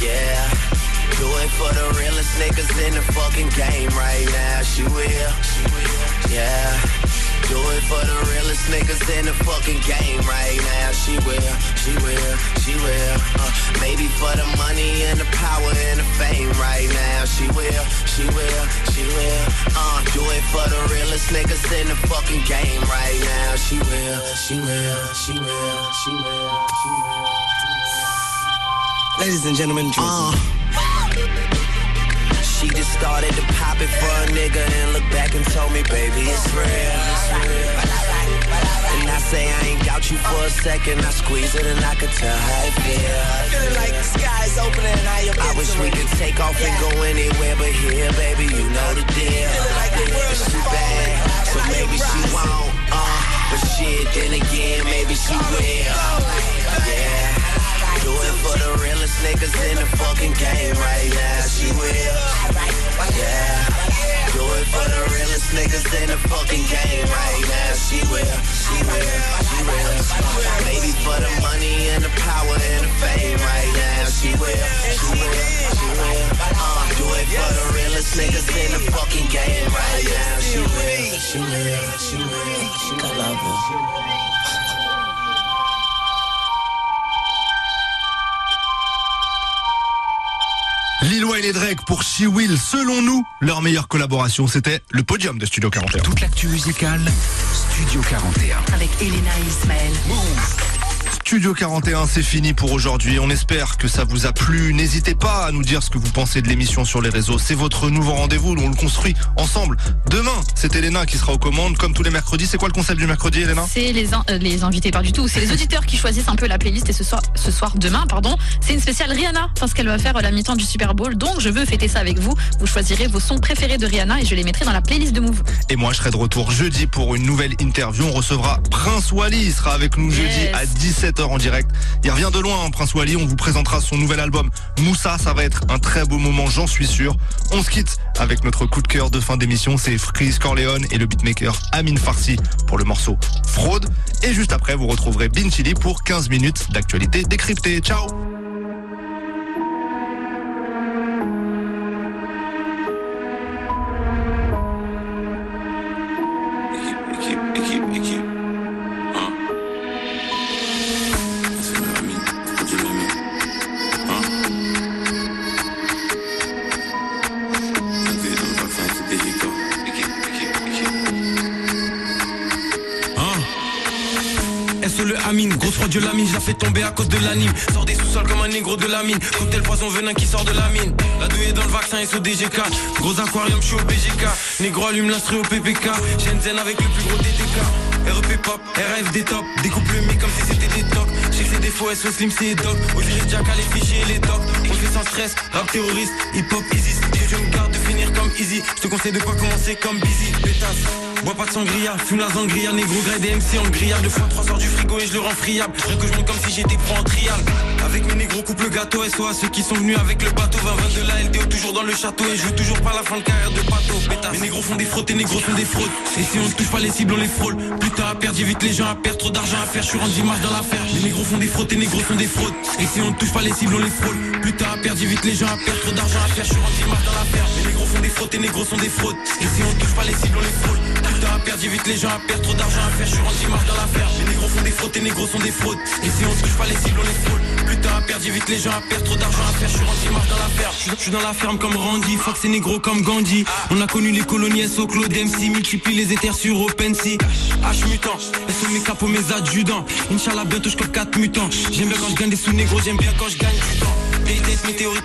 Yeah. Do it for the realest niggas in the fucking game right now. She will. Yeah. Do it for the realest niggas in the fucking game right now. She will. She will. She will. Uh, maybe for the money and the power and the fame right now. She will. She will. She will. Uh, do it for the realest niggas in the fucking game right now. She will. She will. She will. She will. She will. Ladies and gentlemen, Uh, she just started to pop it for a nigga and look back and told me, baby, it's real. It's real. And I say I ain't doubt you for a second. I squeeze it and I could tell how it feel. Feeling like the sky is opening and I am I wish we could take off and go anywhere but here, baby, you know the deal. And she bad, so maybe she won't, uh, but shit, then again, maybe she will. Yeah. Do it for the realest niggas in the fucking game right now. She will. Yeah. Do it for the realest niggas in the fucking game right now. She will. She will. She will. Maybe for the money and the power and the fame right now. She will. She will. She will. Uh, do it for the realest niggas in the fucking game right now. She will. She will. She will. She will. I love her. Lil Wayne et Drake pour She Will, selon nous, leur meilleure collaboration, c'était le podium de Studio 41. Toute l'actu musicale, Studio 41. Avec Elena et Ismaël. Studio 41, c'est fini pour aujourd'hui. On espère que ça vous a plu. N'hésitez pas à nous dire ce que vous pensez de l'émission sur les réseaux. C'est votre nouveau rendez-vous. On le construit ensemble. Demain, c'est Elena qui sera aux commandes, comme tous les mercredis. C'est quoi le concept du mercredi, Elena? C'est les, in- euh, les invités, pas du tout. C'est les auditeurs qui choisissent un peu la playlist. Et ce soir, ce soir demain, pardon, c'est une spéciale Rihanna parce qu'elle va faire la mi-temps du Super Bowl. Donc, je veux fêter ça avec vous. Vous choisirez vos sons préférés de Rihanna et je les mettrai dans la playlist de Move. Et moi, je serai de retour jeudi pour une nouvelle interview. On recevra Prince Wally. Il sera avec nous jeudi à 17h en direct. Il revient de loin, hein, Prince Wally. On vous présentera son nouvel album Moussa. Ça va être un très beau moment, j'en suis sûr. On se quitte avec notre coup de cœur de fin d'émission. C'est Freeze Corleone et le beatmaker Amin Farsi pour le morceau Fraude. Et juste après, vous retrouverez Bin Chili pour 15 minutes d'actualité décryptée. Ciao Grosse fraude la mine, je la fais tomber à cause de l'anime. Sors des sous-sols comme un négro de la mine. Cocktail poison venin qui sort de la mine. La douille est dans le vaccin SO DGK. Gros aquarium, je suis au BGK. Négro allume l'instru au PPK. Shenzhen avec le plus gros DTK. REP pop, RFD top. Découpe le mic comme si c'était des tocs. J'ai fait des faux SO slim, c'est doc. Aujourd'hui, Jack les fichiers et les tocs. Sans stress, rap terroriste, hip hop easy. Je me garde de finir comme easy. Je te conseille de pas commencer comme busy. Pétasse. Bois pas de sangria, fume la sangria, négro grade MC en grillade. Deux fois trois sors du frigo et je le rends friable. Rien que je monte comme si j'étais pro en trial. Avec mes négros coupe le gâteau SO à ceux qui sont venus avec le bateau 20 de la LDO toujours dans le château et je veux toujours pas la fin de carrière de bateau. Mes négros font des fraudes, tes négros font des fraudes. Et si on ne touche pas les cibles, on les frôle. Putain à perdre, j'évite les gens à perdre, trop d'argent à faire, je suis rendu marche dans l'affaire. Les négros font des fraudes, tes négros font des fraudes. Et si on ne touche pas les cibles, on les frôle. Putain à perdre, j'évite les gens à perdre, trop d'argent à faire, je suis rendu marche dans l'affaire. Les négros font des fraudes, tes négros sont des fraudes. Et si on touche pas les cibles, on les frôle. Putain à perdre, vite les gens à perdre trop d'argent à faire, je suis rendu marche dans l'affaire. Les négros font des fraudes, tes négros sont des fraudes. Et si on se touche pas les cibles, on les fraude. Putain, a perdu vite les gens à perdre trop d'argent à faire, je suis rendu marche dans l'affaire. Je suis dans la ferme comme Randy, fuck ces négros comme Gandhi. On a connu les colonies au Claude MC, multiplie les éthers sur OpenSea. H mutant, et sous mes mes adjudants. Inch'Allah, bientôt je 4 mutants. J'aime bien quand je gagne des sous négros, j'aime bien quand je gagne du temps. Des têtes, mes théories.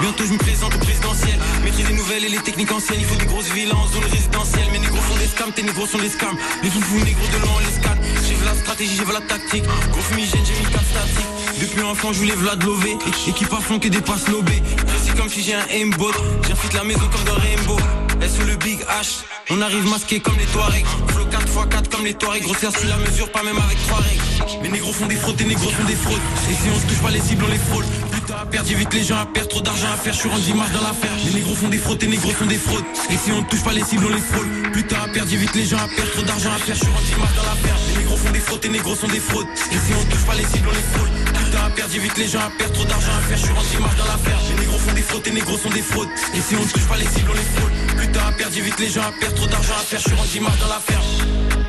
Bientôt je me présente au présidentiel. Maîtrise les nouvelles et les techniques anciennes. Il faut des grosses villas en zone résidentielle. Mes négros font des scams, tes négros sont des scams. Les foufous négros de on les scanne. J'ai vu la stratégie, j'ai vu la tactique. Gros fumigène, j'ai mis 4 statiques. Depuis enfant, je voulais Vlad Lové. Équipe à fond que des passes lobées. C'est comme si j'ai un aimbot. J'infite la maison comme dans Rainbow. S sous le Big H? On arrive masqué comme les Touaregs. Flow 4x4 comme les Touaregs. Grossière sur la mesure, pas même avec 3 règles. Mes négros font des fraudes, tes négros font des fraudes. Et si on se touche pas les cibles, on les fraude. Putain, à les gens à perdre. Trop d'argent à faire, je suis rendu marche dans l'affaire. Les négros font des fraudes, tes négros font des fraudes. Et si on touche pas les cibles, on les fraude. Putain, à perdre, les gens à perdre. Trop d'argent à faire, je suis rendu marche dans l'affaire. Les négros font des fraudes, tes négros sont des fraudes. Et si on touche pas les cibles, on les fraude. Putain, à perdre, vite les gens à perdre. Trop d'argent à faire, je suis rendu marche dans l'affaire. Les négros font des fraudes, tes négros sont des fraudes. Et si on touche pas les cibles, on les fraude. Putain, à perdre, vite les gens à perdre. Trop d'argent à faire, je suis rendu marche dans l'affaire.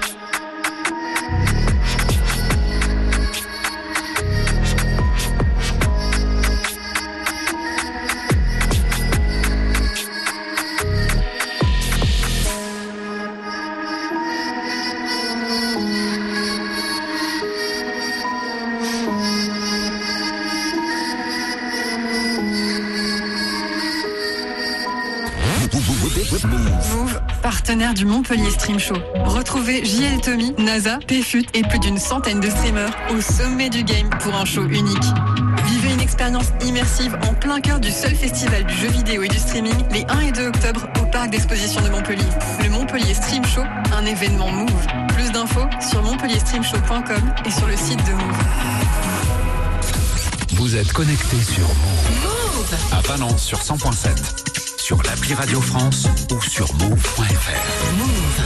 Partenaire du Montpellier Stream Show. Retrouvez JL Tommy, NASA, PFUT et plus d'une centaine de streamers au sommet du game pour un show unique. Vivez une expérience immersive en plein cœur du seul festival du jeu vidéo et du streaming les 1 et 2 octobre au parc d'exposition de Montpellier. Le Montpellier Stream Show, un événement Move. Plus d'infos sur montpellierstreamshow.com et sur le site de Move. Vous êtes connecté sur Move. À Valence sur 100.7, sur l'appli Radio France ou sur move.fr.